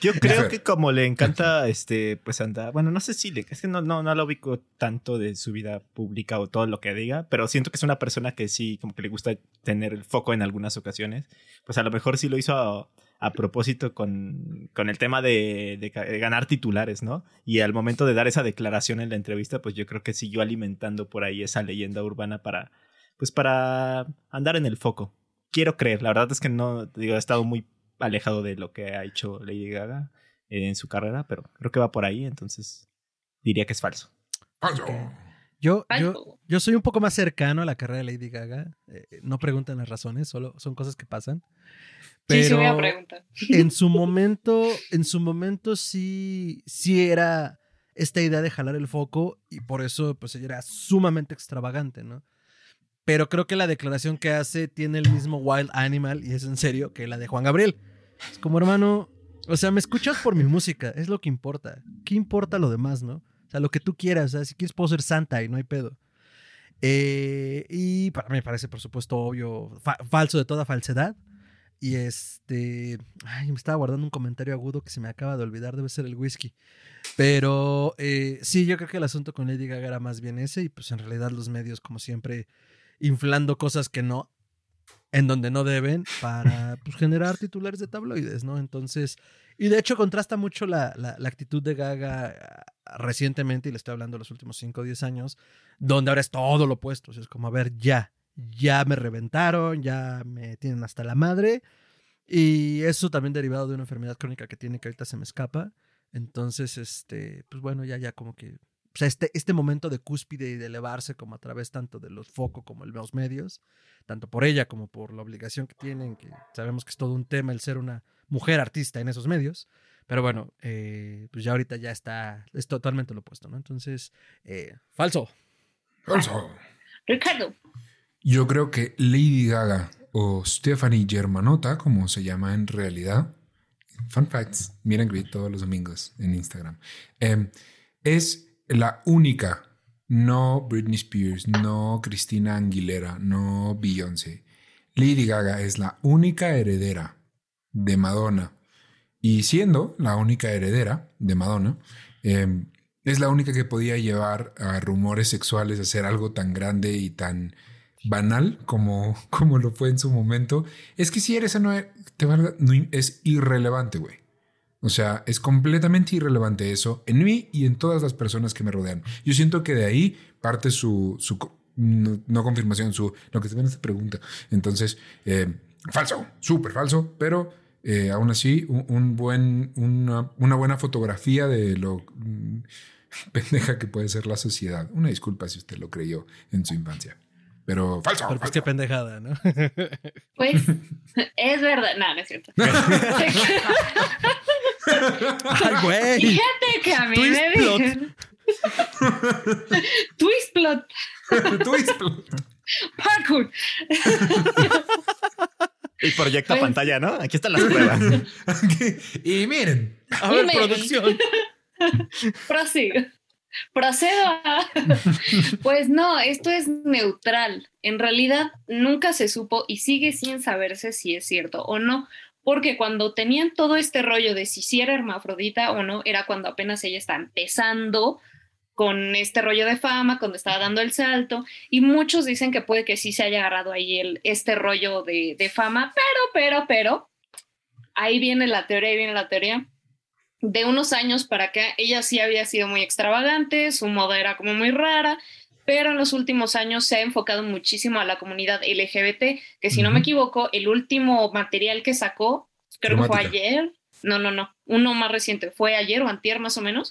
Yo [LAUGHS] creo que como le encanta, este, pues anda, bueno, no sé si le, es que no, no, no lo ubico tanto de su vida pública o todo lo que diga, pero siento que es una persona que sí, como que le gusta tener el foco en algunas ocasiones. Pues a lo mejor sí lo hizo a, a propósito con, con el tema de, de de ganar titulares, ¿no? Y al momento de dar esa declaración en la entrevista, pues yo creo que siguió alimentando por ahí esa leyenda urbana para, pues para andar en el foco. Quiero creer, la verdad es que no, digo, he estado muy alejado de lo que ha hecho Lady Gaga eh, en su carrera, pero creo que va por ahí, entonces diría que es falso. Falso. Yo, yo, Falso. yo soy un poco más cercano a la carrera de Lady Gaga. Eh, no preguntan las razones, solo son cosas que pasan. Sí, sí Pero voy a preguntar. en su momento, en su momento sí, sí era esta idea de jalar el foco y por eso pues ella era sumamente extravagante, ¿no? Pero creo que la declaración que hace tiene el mismo Wild Animal y es en serio que la de Juan Gabriel. Es como hermano, o sea, me escuchas por mi música, es lo que importa. ¿Qué importa lo demás, no? O sea, lo que tú quieras, o sea, si quieres puedo ser santa y no hay pedo. Eh, y para mí me parece, por supuesto, obvio, fa- falso de toda falsedad. Y este. Ay, me estaba guardando un comentario agudo que se me acaba de olvidar, debe ser el whisky. Pero eh, sí, yo creo que el asunto con Lady Gaga era más bien ese, y pues en realidad los medios, como siempre, inflando cosas que no. En donde no deben para pues, generar titulares de tabloides, ¿no? Entonces, y de hecho contrasta mucho la, la, actitud de Gaga ah, recientemente, y le estoy hablando de los últimos 5 o 10 años, donde ahora es todo lo opuesto. O es como, a ver, ya, ya me reventaron, ya me tienen hasta la madre. Y eso también derivado de una enfermedad crónica que tiene que ahorita se me escapa. Entonces, este, pues bueno, ya, ya como que o sea, este, este momento de cúspide y de elevarse como a través tanto de los focos como de los medios, tanto por ella como por la obligación que tienen, que sabemos que es todo un tema el ser una mujer artista en esos medios, pero bueno, eh, pues ya ahorita ya está, es totalmente lo opuesto, ¿no? Entonces, eh, falso. Falso. [LAUGHS] Ricardo. Yo creo que Lady Gaga o Stephanie Germanota, como se llama en realidad, fun facts, miren Grid todos los domingos en Instagram, eh, es la única, no Britney Spears, no Christina Aguilera, no Beyoncé. Lady Gaga es la única heredera de Madonna. Y siendo la única heredera de Madonna, eh, es la única que podía llevar a rumores sexuales a hacer algo tan grande y tan banal como, [LAUGHS] como lo fue en su momento. Es que si eres no, te es irrelevante, güey. O sea, es completamente irrelevante eso en mí y en todas las personas que me rodean. Yo siento que de ahí parte su, su no, confirmación, su, lo que se ve en esta pregunta. Entonces, eh, falso, súper falso, pero eh, aún así, un, buen, una, una, buena fotografía de lo mm, [LAUGHS] pendeja que puede ser la sociedad. Una disculpa si usted lo creyó en su infancia. Pero falso. Pero pues qué pendejada, ¿no? [LAUGHS] Pues es verdad. No, no es cierto. Ay, güey. Fíjate que a mí me dicen. Twistplot. Twistplot. Parkour. El proyecto a pantalla, ¿no? Aquí están las pruebas. [LAUGHS] y miren. A ver, producción. [LAUGHS] Prosigo. Procedo a... [LAUGHS] Pues no, esto es neutral. En realidad nunca se supo y sigue sin saberse si es cierto o no, porque cuando tenían todo este rollo de si era hermafrodita o no, era cuando apenas ella está empezando con este rollo de fama, cuando estaba dando el salto, y muchos dicen que puede que sí se haya agarrado ahí el, este rollo de, de fama, pero, pero, pero, ahí viene la teoría, ahí viene la teoría de unos años para acá, ella sí había sido muy extravagante, su moda era como muy rara, pero en los últimos años se ha enfocado muchísimo a la comunidad LGBT, que si no me equivoco, el último material que sacó, creo que fue ayer, no, no, no, uno más reciente, fue ayer o antier más o menos,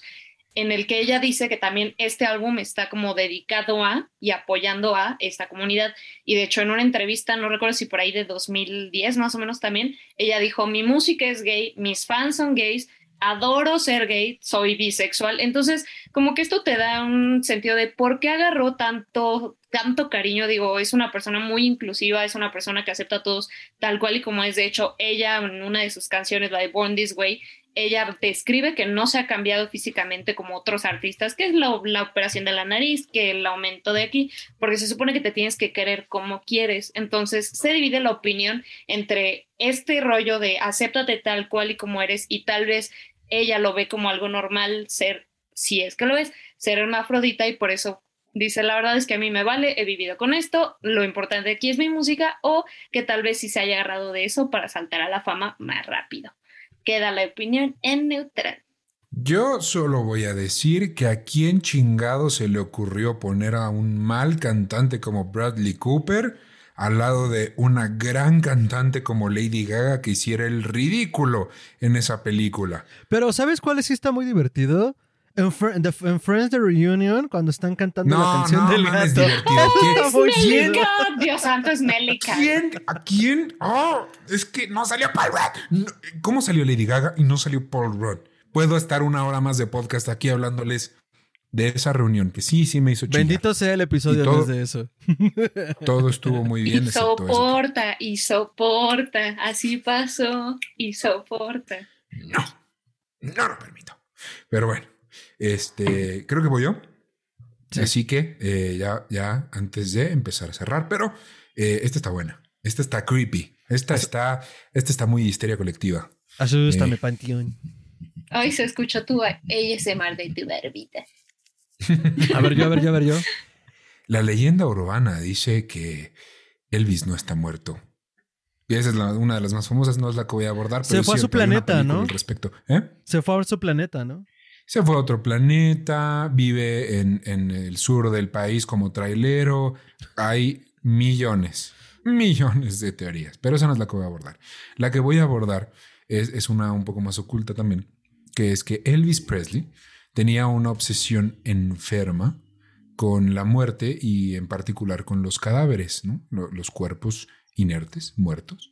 en el que ella dice que también este álbum está como dedicado a y apoyando a esta comunidad. Y de hecho en una entrevista, no recuerdo si por ahí de 2010 más o menos también, ella dijo, mi música es gay, mis fans son gays, adoro ser gay, soy bisexual. Entonces, como que esto te da un sentido de por qué agarró tanto, tanto cariño. Digo, es una persona muy inclusiva, es una persona que acepta a todos tal cual y como es. De hecho, ella en una de sus canciones, la de Born This Way, ella describe que no se ha cambiado físicamente como otros artistas, que es la, la, operación de la nariz, que el aumento de aquí, porque se supone que te tienes que querer como quieres. Entonces se divide la opinión entre este rollo de acéptate tal cual y como eres y tal vez ella lo ve como algo normal ser, si es que lo es, ser hermafrodita y por eso dice, la verdad es que a mí me vale, he vivido con esto, lo importante aquí es mi música o que tal vez sí se haya agarrado de eso para saltar a la fama más rápido. Queda la opinión en neutral. Yo solo voy a decir que a quién chingado se le ocurrió poner a un mal cantante como Bradley Cooper al lado de una gran cantante como Lady Gaga que hiciera el ridículo en esa película. Pero ¿sabes cuál sí está muy divertido? En, Friends the Reunion, cuando están cantando la canción del gato. Es divertido. [LAUGHS] Dios santo, es Melika. ¿Quién? ¿A quién? Oh, es que no salió Paul Rudd. ¿Cómo salió Lady Gaga y no salió Paul Rudd? Puedo estar una hora más de podcast aquí hablándoles de esa reunión, que sí, sí me hizo chillar. Bendito sea el episodio todo, de eso. [LAUGHS] Todo estuvo muy bien. Y soporta, y soporta. Así pasó, y soporta. No, no lo permito. Pero bueno, este, creo que voy yo. Así que eh, ya, ya antes de empezar a cerrar, pero eh, esta está buena. Esta está creepy. Esta está, esta está muy histeria colectiva. Asústame, eh, panteón. Ay, se escucha tu ASMR de tu barbita a ver yo, a ver yo, a ver yo. La leyenda urbana dice que Elvis no está muerto, Y esa es la- una de las más famosas, no es la que voy a abordar. Se pero fue a su planeta, ¿no? Al respecto. ¿Eh? Se fue a su planeta, ¿no? Se fue a otro planeta, vive en, en el sur del país como trailero. Hay millones, millones de teorías, pero esa no es la que voy a abordar. La que voy a abordar es, es una un poco más oculta también, que es que Elvis Presley tenía una obsesión enferma con la muerte y en particular con los cadáveres, ¿no? Lo- los cuerpos inertes, muertos,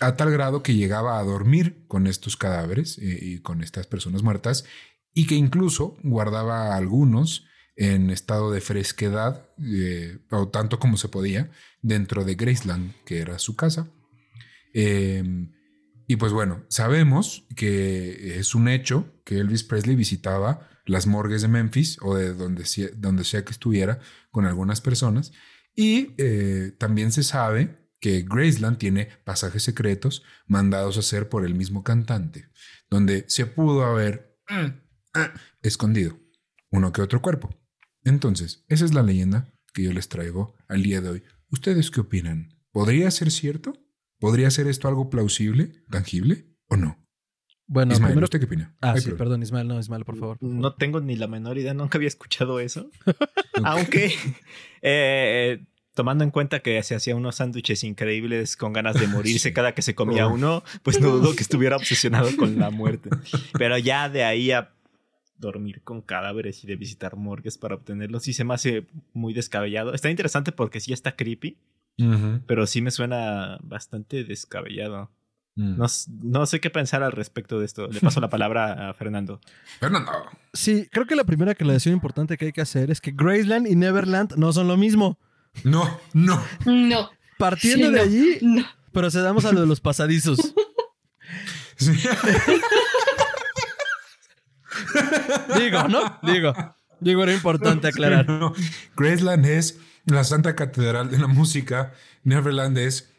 a tal grado que llegaba a dormir con estos cadáveres eh, y con estas personas muertas y que incluso guardaba a algunos en estado de fresquedad, eh, o tanto como se podía, dentro de Graceland, que era su casa. Eh, y pues bueno, sabemos que es un hecho que Elvis Presley visitaba las morgues de Memphis o de donde, sea- que estuviera con algunas personas. Y eh, también se sabe que Graceland tiene pasajes secretos mandados a hacer por el mismo cantante, donde se pudo haber mm, ah, escondido uno que otro cuerpo. Entonces, esa es la leyenda que yo les traigo al día de hoy. ¿Ustedes qué opinan? ¿Podría ser cierto? ¿Podría ser esto algo plausible, tangible o no? Bueno, Ismael, primero. ¿usted qué opina? Ah, Ay, sí, perdón. perdón, Ismael, no, Ismael, por favor. No tengo ni la menor idea, nunca había escuchado eso. [LAUGHS] Aunque, eh, tomando en cuenta que se hacía unos sándwiches increíbles con ganas de [LAUGHS] morirse Sí. cada que se comía Oh. uno, pues no dudo que [LAUGHS] estuviera obsesionado con la muerte. Pero ya de ahí a dormir con cadáveres y de visitar morgues para obtenerlos, sí se me hace muy descabellado. Está interesante porque sí está creepy, Pero sí me suena bastante descabellado. Mm. No, no sé qué pensar al respecto de esto. Le paso la [LAUGHS] palabra a Fernando. Fernando. Sí, creo que la primera aclaración importante que hay que hacer es que Graceland y Neverland no son lo mismo. No, no. No, Partiendo Sí, de no. allí, no. procedamos a lo de los pasadizos. [LAUGHS] Sí. Digo, ¿no? Digo. Digo, era importante aclarar. No. Graceland es la Santa Catedral de la Música. Neverland es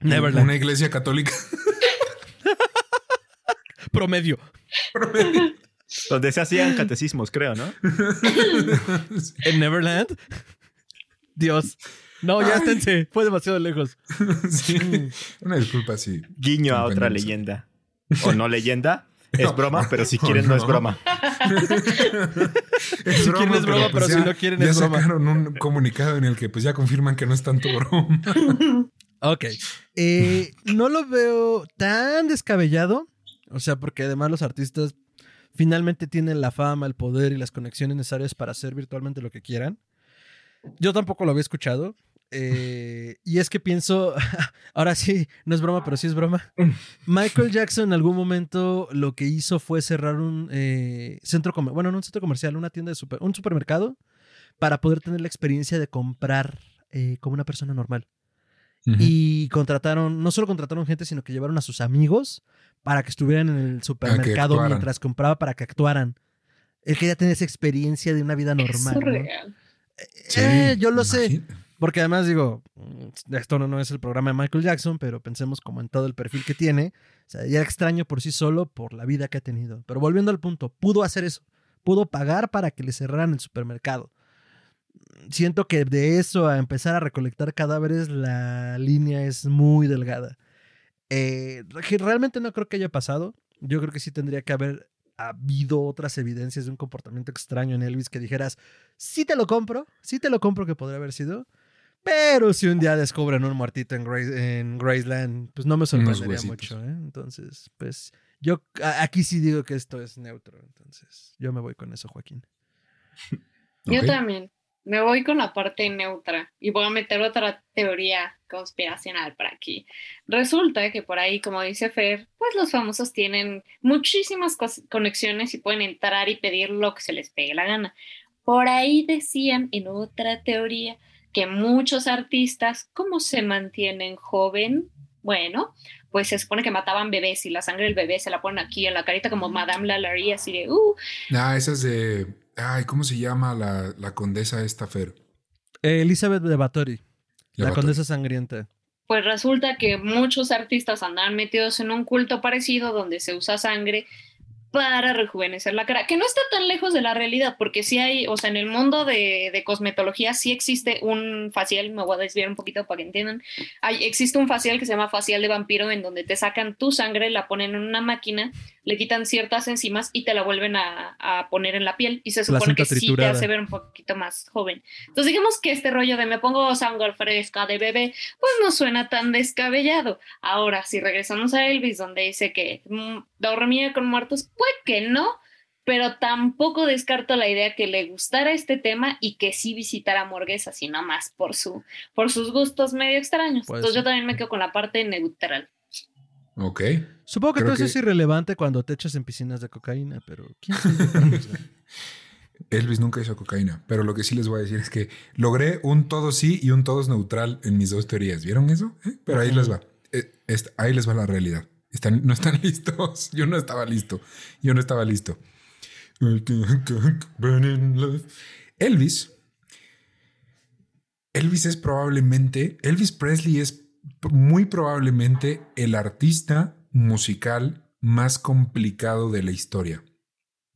Neverland. una iglesia católica. [LAUGHS] Promedio. Donde se hacían catecismos, creo, ¿no? [LAUGHS] ¿En Neverland? Dios. No, ya esténse. Fue demasiado lejos. Sí. Una disculpa, sí. Guiño a otra leyenda. O no leyenda. Es No. broma, pero si [LAUGHS] quieren no es broma. [LAUGHS] Es Si quieren es broma, pero pues si ya- no quieren ya es broma. sacaron un comunicado en el que pues ya confirman que no es tanto broma. [LAUGHS] Ok. Eh, no lo veo tan descabellado. O sea, porque además los artistas finalmente tienen la fama, el poder y las conexiones necesarias para hacer virtualmente lo que quieran. Yo tampoco lo había escuchado. Eh, y es que pienso, [LAUGHS] ahora sí, no es broma, pero sí es broma. [LAUGHS] Michael Jackson en algún momento lo que hizo fue cerrar un eh, centro comercial, bueno, no un centro comercial, una tienda de super, un supermercado para poder tener la experiencia de comprar eh, como una persona normal. Y contrataron, no solo contrataron gente, sino que llevaron a sus amigos para que estuvieran en el supermercado mientras compraba para que actuaran. Él quería tener esa experiencia de una vida Es normal. ¿no? surreal. Sí, Eh, yo lo sé. Porque además digo, mm, esto no, no es el programa de Michael Jackson, pero pensemos como en todo el perfil que tiene. O sea, ya extraño por sí solo por la vida que ha tenido. Pero volviendo al punto, pudo hacer eso. Pudo pagar para que le cerraran el supermercado. Siento que de eso a empezar a recolectar cadáveres, la línea es muy delgada. Eh, realmente no creo que haya pasado. Yo creo que sí tendría que haber habido otras evidencias de un comportamiento extraño en Elvis que dijeras, sí te lo compro, sí te lo compro que podría haber sido. Pero si un día descubren un muertito en, Grace- en Graceland, pues no me sorprendería mucho, ¿eh? Entonces, pues yo a- aquí sí digo que esto es neutro. Entonces, yo me voy con eso, Joaquín. Yo también. Me voy con la parte neutra y voy a meter otra teoría conspiracional por aquí. Resulta que por ahí, como dice Fer, pues los famosos tienen muchísimas conexiones y pueden entrar y pedir lo que se les pegue la gana. Por ahí decían en otra teoría que muchos artistas, ¿cómo se mantienen joven? Bueno, pues se supone que mataban bebés y la sangre del bebé se la ponen aquí en la carita como Madame Lalaurie, así de, uh, Ah, esa es de. Ay, ¿cómo se llama la, la condesa esta Fer? Eh, Elizabeth de Bathory, la Bathory. condesa sangrienta. Pues resulta que muchos artistas andan metidos en un culto parecido donde se usa sangre para rejuvenecer la cara, que no está tan lejos de la realidad, porque sí hay, o sea, en el mundo de, de cosmetología sí existe un facial, me voy a desviar un poquito para que entiendan, hay, existe un facial que se llama facial de vampiro, en donde te sacan tu sangre, la ponen en una máquina, le quitan ciertas enzimas y te la vuelven a, a poner en la piel, y se supone que sí te hace ver un poquito más joven. Entonces digamos que este rollo de me pongo sangre fresca de bebé, pues no suena tan descabellado. Ahora, si regresamos a Elvis, donde dice que mm, dormía con muertos, puede que no, pero tampoco descarto la idea que le gustara este tema y que sí visitara morgues así nomás por, su, por sus gustos medio extraños. Pues Entonces sí. yo también me quedo con la parte neutral. Ok. Supongo que Creo todo eso es irrelevante cuando te echas en piscinas de cocaína, pero ¿quién? [LAUGHS] Elvis nunca hizo cocaína, pero lo que sí les voy a decir es que logré un todo sí y un todos neutral en mis dos teorías. ¿Vieron eso? ¿Eh? Pero ahí les va. Eh, ahí les va la realidad. Están, no están [LAUGHS] listos. Yo no estaba listo. Yo no estaba listo. Elvis. Elvis es probablemente, Elvis Presley es muy probablemente el artista musical más complicado de la historia.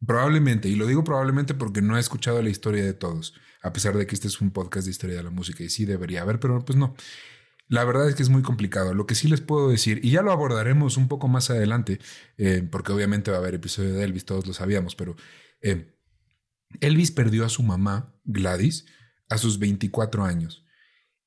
Probablemente, y lo digo probablemente porque no he escuchado la historia de todos, a pesar de que este es un podcast de historia de la música y sí debería haber, pero pues no. La verdad es que es muy complicado. Lo que sí les puedo decir, y ya lo abordaremos un poco más adelante, eh, porque obviamente va a haber episodio de Elvis, todos lo sabíamos, pero eh, Elvis perdió a su mamá, Gladys, a sus 24 años.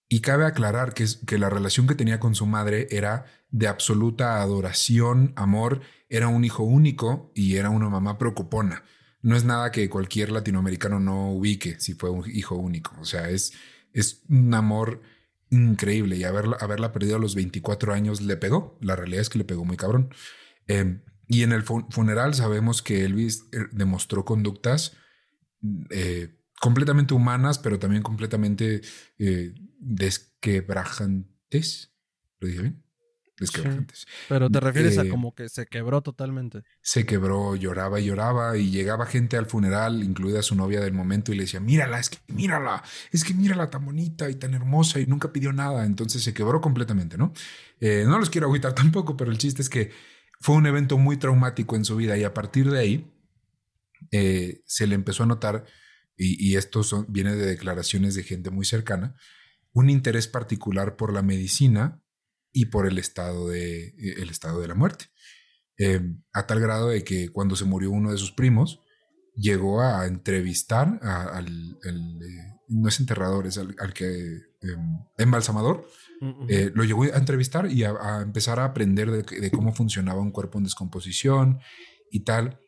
Y cabe aclarar que, que la relación que tenía con su madre era de absoluta adoración, amor, era un hijo único y era una mamá preocupona. No es nada que cualquier latinoamericano no ubique si fue un hijo único. O sea, es, es un amor increíble y haberla, haberla perdido a los 24 años le pegó. La realidad es que le pegó muy cabrón. Eh, y en el fu- funeral sabemos que Elvis eh, demostró conductas eh, completamente humanas, pero también completamente eh, desquebrajantes. ¿Lo dije bien? Pero te refieres a Eh, como que se quebró totalmente. Se quebró, lloraba y lloraba y llegaba gente al funeral, incluida su novia del momento, y le decía, mírala, es que mírala, es que mírala tan bonita y tan hermosa y nunca pidió nada. Entonces se quebró completamente, ¿no? Eh, no los quiero agüitar [LAUGHS] tampoco, pero el chiste es que fue un evento muy traumático en su vida y a partir de ahí eh, se le empezó a notar, y, y esto son- viene de declaraciones de gente muy cercana, un interés particular por la medicina y por el estado de, eh, el estado de la muerte. Eh, a tal grado de que cuando se murió uno de sus primos, llegó a entrevistar a- al, eh, no es enterrador, es al, al que em, embalsamador, eh, lo llegó a entrevistar y a, a empezar a aprender de, de cómo funcionaba un cuerpo en descomposición y tal.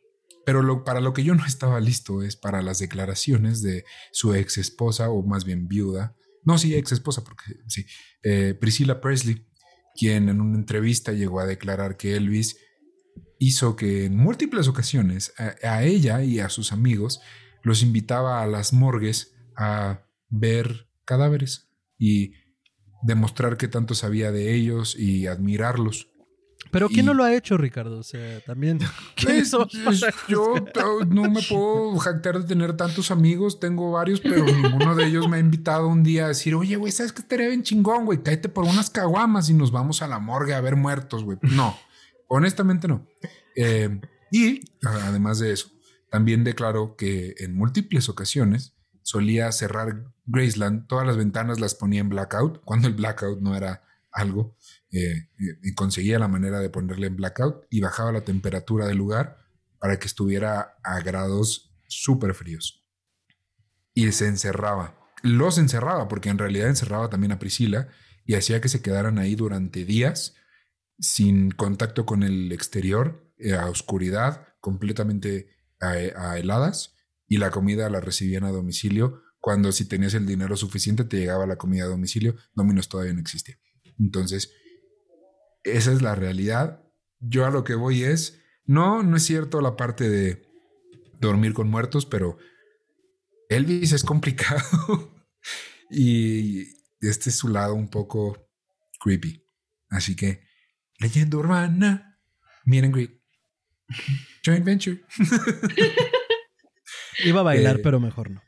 Pero lo, para lo que yo no estaba listo es para las declaraciones de su ex esposa, o más bien viuda. No, sí, ex esposa, porque sí. Priscilla Presley, quien en una entrevista llegó a declarar que Elvis hizo que en múltiples ocasiones a, a ella y a sus amigos los invitaba a las morgues a ver cadáveres y demostrar que tanto sabía de ellos y admirarlos. Pero ¿quién y- no lo ha hecho, Ricardo? O sea, también. ¿quiénes somos Pues, para yo no me puedo jactar de tener tantos amigos, tengo varios, pero ninguno de ellos me ha invitado un día a decir, oye, güey, ¿sabes qué estaría bien chingón, güey? Cállate por unas caguamas y nos vamos a la morgue a ver muertos, güey. No, honestamente no. Eh, y además de eso, también declaró que en múltiples ocasiones solía cerrar Graceland, todas las ventanas las ponía en blackout, cuando el blackout no era algo, eh, eh, y conseguía la manera de ponerle en blackout y bajaba la temperatura del lugar para que estuviera a grados súper fríos. Y se encerraba. Los encerraba, porque en realidad encerraba también a Priscila y hacía que se quedaran ahí durante días sin contacto con el exterior, eh, a oscuridad, completamente a, a heladas, y la comida la recibían a domicilio. Cuando si tenías el dinero suficiente te llegaba la comida a domicilio, Domino's todavía no existía. Entonces, esa es la realidad. Yo a lo que voy es, no, no es cierto la parte de dormir con muertos, pero Elvis es complicado [LAUGHS] y este es su lado un poco creepy. Así que, leyenda urbana, miren greet, joint venture. [LAUGHS] Iba a bailar, Eh, pero mejor no.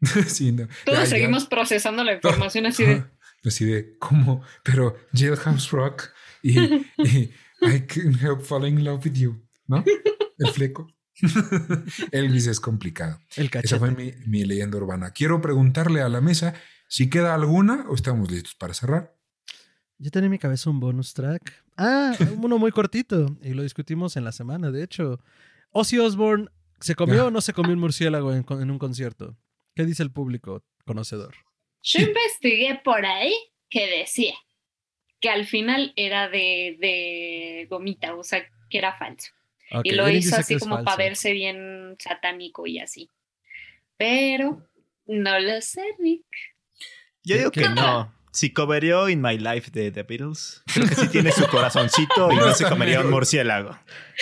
[LAUGHS] Sí, no. Todos Ya, ya. seguimos procesando la información así de... Así de, ¿cómo? Pero Jailhouse Rock I couldn't help falling in love with you, ¿no? El fleco. [LAUGHS] Elvis es complicado. El Esa fue mi, mi leyenda urbana. Quiero preguntarle a la mesa si queda alguna o estamos listos para cerrar. Yo tenía en mi cabeza un bonus track. Ah, [LAUGHS] uno muy cortito. Y lo discutimos en la semana, de hecho. Ozzy Osbourne, ¿se comió Ah. o no se comió un murciélago en, en un concierto? ¿Qué dice el público conocedor? Yo investigué por ahí que decía que al final era de, de gomita, o sea, que era falso. Y lo hizo así como para verse bien satánico y así. Pero no lo sé, Rick. Yo digo que no. Si covereó In My Life de The Beatles, creo que sí tiene su corazoncito y [LAUGHS] No no se comería un mero. murciélago.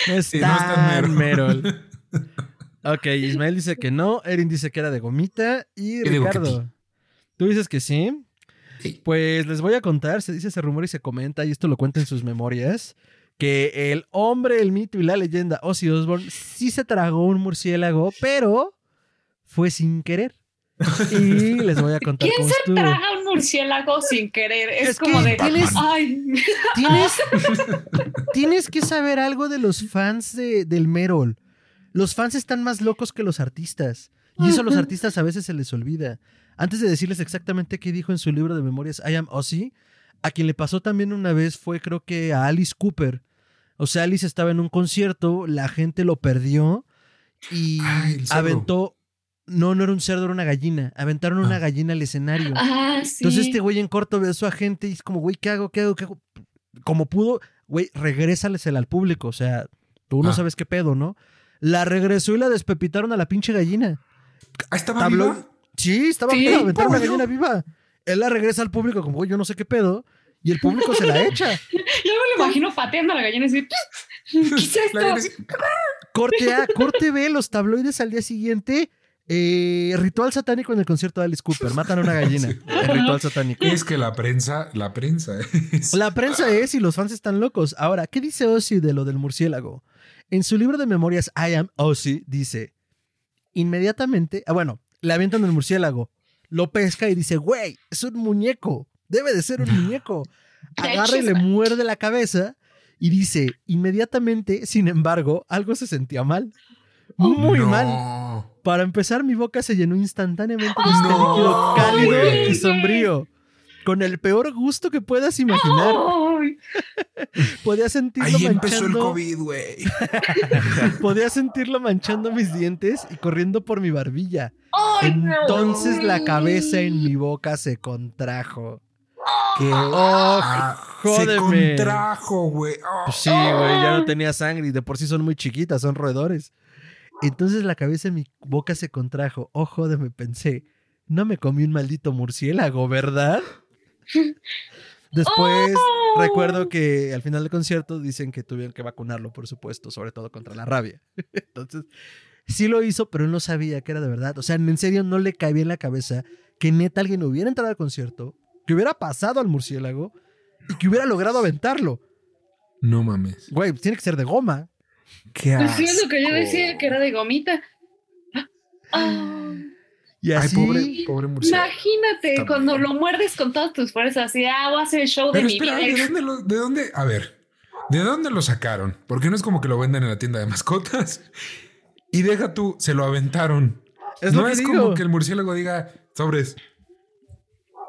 No es Sí, no es tan tan mero. Merol. Ok, Ismael dice que no, Erin dice que era de gomita y Yo Ricardo. ¿Tú dices que sí? Sí. Pues les voy a contar, se dice ese rumor y se comenta, y esto lo cuenta en sus memorias, que el hombre, el mito y la leyenda Ozzy Osbourne sí se tragó un murciélago, pero fue sin querer. Y [LAUGHS] les voy a contar ¿Quién cómo se estuvo. traga un murciélago sin querer? Es, Es como que de. tienes- Ay, Tienes, [LAUGHS] tienes que saber algo de los fans de- del Merol. Los fans están más locos que los artistas. Y eso a los artistas a veces se les olvida. Antes de decirles exactamente qué dijo en su libro de memorias I Am Ozzy, a quien le pasó también una vez fue creo que a Alice Cooper. O sea, Alice estaba en un concierto, la gente lo perdió y Ay, cerdo. aventó... No, no era un cerdo, era una gallina. Aventaron una Ah. gallina al escenario. ah, sí. Entonces este güey en corto ve a su agente y es como, güey, ¿qué hago? ¿Qué hago? ¿Qué hago? Como pudo, güey, regrésalesela al público. O sea, tú no Ah. sabes qué pedo, ¿no? La regresó y la despepitaron a la pinche gallina. Ah, estaba Tablo- viva. Sí, estaba Sí, viva, aventaron una gallina viva. Él la regresa al público como, güey, yo no sé qué pedo. Y el público se la echa. [LAUGHS] Yo me lo imagino pateando a la gallina y así. ¿Qué es esto? La gallina- Corte A, corte B, los tabloides al día siguiente. eh, ritual satánico en el concierto de Alice Cooper. Matan a una gallina. El ritual satánico. Es que la prensa, la prensa es. La prensa es y los fans están locos. Ahora, ¿qué dice Ozzy de lo del murciélago? En su libro de memorias I Am Ozzy dice, inmediatamente, ah, bueno, le avientan el murciélago, lo pesca y dice, güey, es un muñeco, debe de ser un muñeco. [LAUGHS] Agarra y le muerde la cabeza y dice, inmediatamente, sin embargo, algo se sentía mal. Muy No. mal. Para empezar, mi boca se llenó instantáneamente de ¡Oh! este líquido cálido y sombrío. Con el peor gusto que puedas imaginar. [LAUGHS] Podía sentirlo Ahí empezó el manchando. COVID, güey. [LAUGHS] Podía sentirlo manchando mis dientes y corriendo por mi barbilla. ay, no. Entonces la cabeza en mi boca se contrajo. Que Oh, ah, se jódeme. contrajo, güey. Oh. Pues sí, güey, ya no tenía sangre y de por sí son muy chiquitas, son roedores. Entonces la cabeza en mi boca se contrajo. Oh, jódeme, pensé. No me comí un maldito murciélago, ¿verdad? [LAUGHS] Después Oh. Recuerdo que al final del concierto dicen que tuvieron que vacunarlo, por supuesto, sobre todo contra la rabia. [LAUGHS] Entonces, sí lo hizo, pero él no sabía que era de verdad. O sea, en serio no le caía en la cabeza que neta alguien hubiera entrado al concierto, que hubiera pasado al murciélago y que hubiera logrado aventarlo. No mames. Güey, tiene que ser de goma. Qué Pues sí, es lo que yo asco. decía, que era de gomita. Ah, Y Ay, así. pobre, pobre murciélago. imagínate Está cuando bien. lo muerdes con todas tus fuerzas y ah, voy a hacer el show de Pero mi espera, vida. ¿de dónde, lo, ¿de dónde? A ver, ¿de dónde lo sacaron? Porque no es como que lo vendan en la tienda de mascotas. Y deja tú, se lo aventaron. Es no lo que es digo. como que el murciélago diga sobres.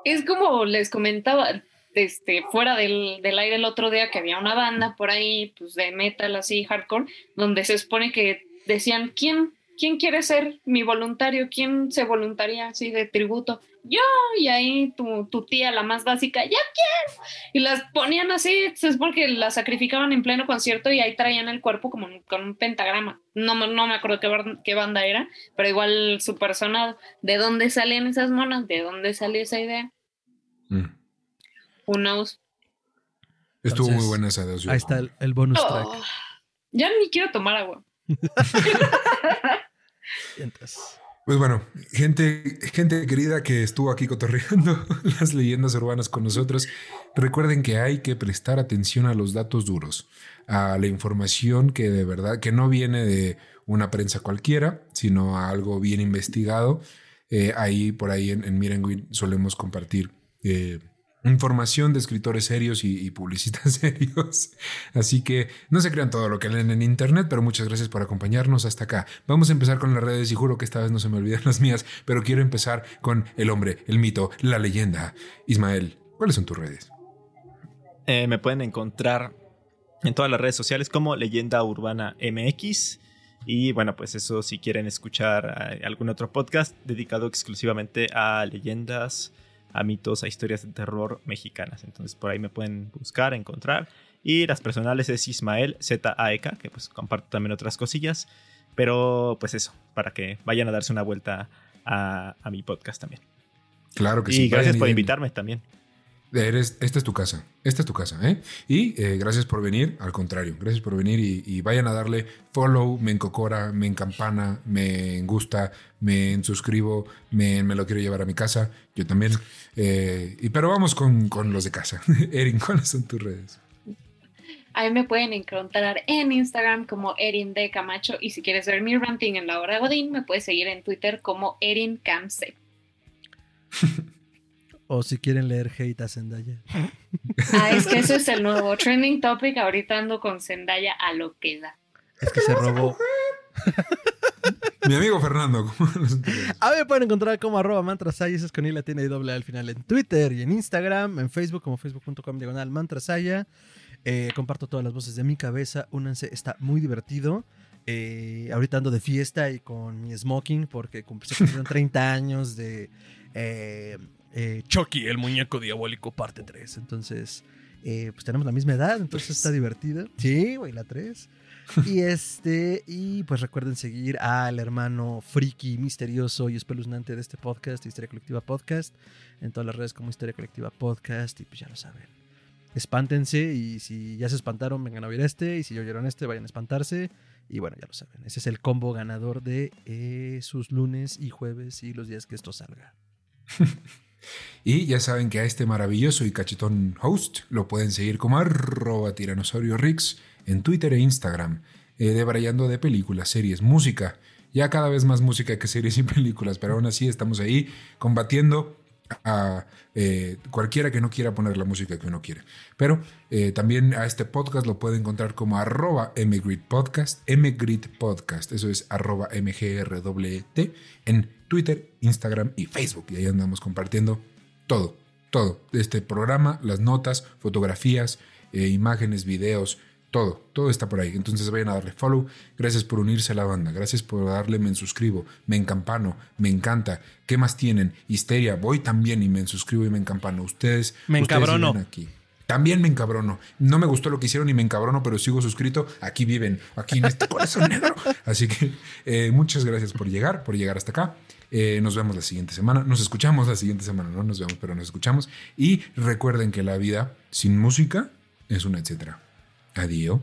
Es como les comentaba este, fuera del, del aire el otro día que había una banda por ahí, pues de metal así, hardcore, donde se supone que decían, ¿quién, quién quiere ser mi voluntario? ¿Quién se voluntaría así de tributo? Yo, y ahí tu, tu tía, la más básica, ya quiero. Y las ponían así, se supone que las sacrificaban en pleno concierto y ahí traían el cuerpo como con un pentagrama. No, me- no me acuerdo qué, banda era, pero igual súper sonado. ¿De dónde salían esas monas? ¿De dónde salió esa idea? Mm. Who knows? Estuvo Entonces, muy buena esa de Ozzy Ahí está el, el bonus track. Oh, ya ni quiero tomar agua. [LAUGHS] Pues bueno, gente, gente querida que estuvo aquí cotorreando [LAUGHS] las leyendas urbanas con nosotros, recuerden que hay que prestar atención a los datos duros, a la información que de verdad, que no viene de una prensa cualquiera, sino a algo bien investigado. Eh, ahí, por ahí en, en solemos compartir eh, información de escritores serios y, publicistas [LAUGHS] serios. Así que no se crean todo lo que leen en internet, pero muchas gracias por acompañarnos hasta acá. Vamos a empezar con las redes y juro que esta vez no se me olvidan [LAUGHS] las mías, pero quiero empezar con el hombre, el mito, la leyenda. Ismael, ¿cuáles son tus redes? Eh, me pueden encontrar en todas las redes sociales como Leyenda Urbana MX. Y bueno, pues eso si quieren escuchar eh, algún otro podcast dedicado exclusivamente a leyendas a mitos, a historias de terror mexicanas. Entonces por ahí me pueden buscar, encontrar. Y las personales es Ismael ZAEK, que pues comparto también otras cosillas. Pero pues eso, para que vayan a darse una vuelta a, mi podcast también. Claro que sí. Y gracias por invitarme también. Eres, esta es tu casa, esta es tu casa, ¿eh? Y eh, gracias por venir, al contrario, gracias por venir y, vayan a darle follow, me encocora, me encampana, me gusta, me suscribo, me, me, lo quiero llevar a mi casa, yo también. Eh, y, pero vamos con, con los de casa. [LAUGHS] Erin, ¿cuáles son tus redes? Ahí me pueden encontrar en Instagram como Erin de Camacho y si quieres ver mi ranting en la hora Godín, me puedes seguir en Twitter como Erin Camse. [LAUGHS] O si quieren leer hate a Zendaya. [LAUGHS] Ah, es que eso es el nuevo trending topic. Ahorita ando con Zendaya a lo que da. Es que se robó. Mi amigo Fernando. a mí me pueden encontrar como arroba mantrasaya, esa es con I la tiene y doble al final en Twitter y en Instagram, en Facebook como facebook.com diagonal mantrasaya. Eh, comparto todas las voces de mi cabeza, únanse, está muy divertido. Eh, ahorita ando de fiesta y con mi smoking porque se cumplieron [LAUGHS] 30 años de eh, eh, Chucky, el muñeco diabólico, parte 3. Entonces, eh, pues tenemos la misma edad, entonces está divertido. Sí, güey, la 3. y [LAUGHS] este, y pues recuerden seguir al hermano friki, misterioso y espeluznante de este podcast, Historia Colectiva Podcast, en todas las redes como Historia Colectiva Podcast, y pues ya lo saben. Espántense y si ya se espantaron, vengan a oír este, y si oyeron este, vayan a espantarse. Y bueno, ya lo saben, ese es el combo ganador de eh, sus lunes y jueves y los días que esto salga. [LAUGHS] Y ya saben que a este maravilloso y cachetón host lo pueden seguir como arroba tiranosaurio Rix en Twitter e Instagram, eh, debrayando de películas, series, música. Ya cada vez más música que series y películas, pero aún así estamos ahí combatiendo a eh, cualquiera que no quiera poner la música que uno quiere. Pero eh, también a este podcast lo puede encontrar como arroba mgridpodcast, mgridpodcast, eso es arroba mgrwt en Twitter, Instagram y Facebook. Y ahí andamos compartiendo todo, todo. Este programa, las notas, fotografías, eh, imágenes, videos, todo, todo está por ahí. Entonces vayan a darle follow. Gracias por unirse a la banda. Gracias por darle me suscribo, me encampano, me encanta. ¿Qué más tienen? Histeria. Voy también y me suscribo y me encampano. Ustedes. Me encabrono. aquí. También me encabrono. No me gustó lo que hicieron y me encabrono, pero sigo suscrito. Aquí viven, aquí en este [LAUGHS] corazón negro. Así que eh, muchas gracias por llegar, por llegar hasta acá. Eh, nos vemos la siguiente semana. Nos escuchamos la siguiente semana. No nos vemos, pero nos escuchamos. Y recuerden que la vida sin música es una etcétera. Adiós.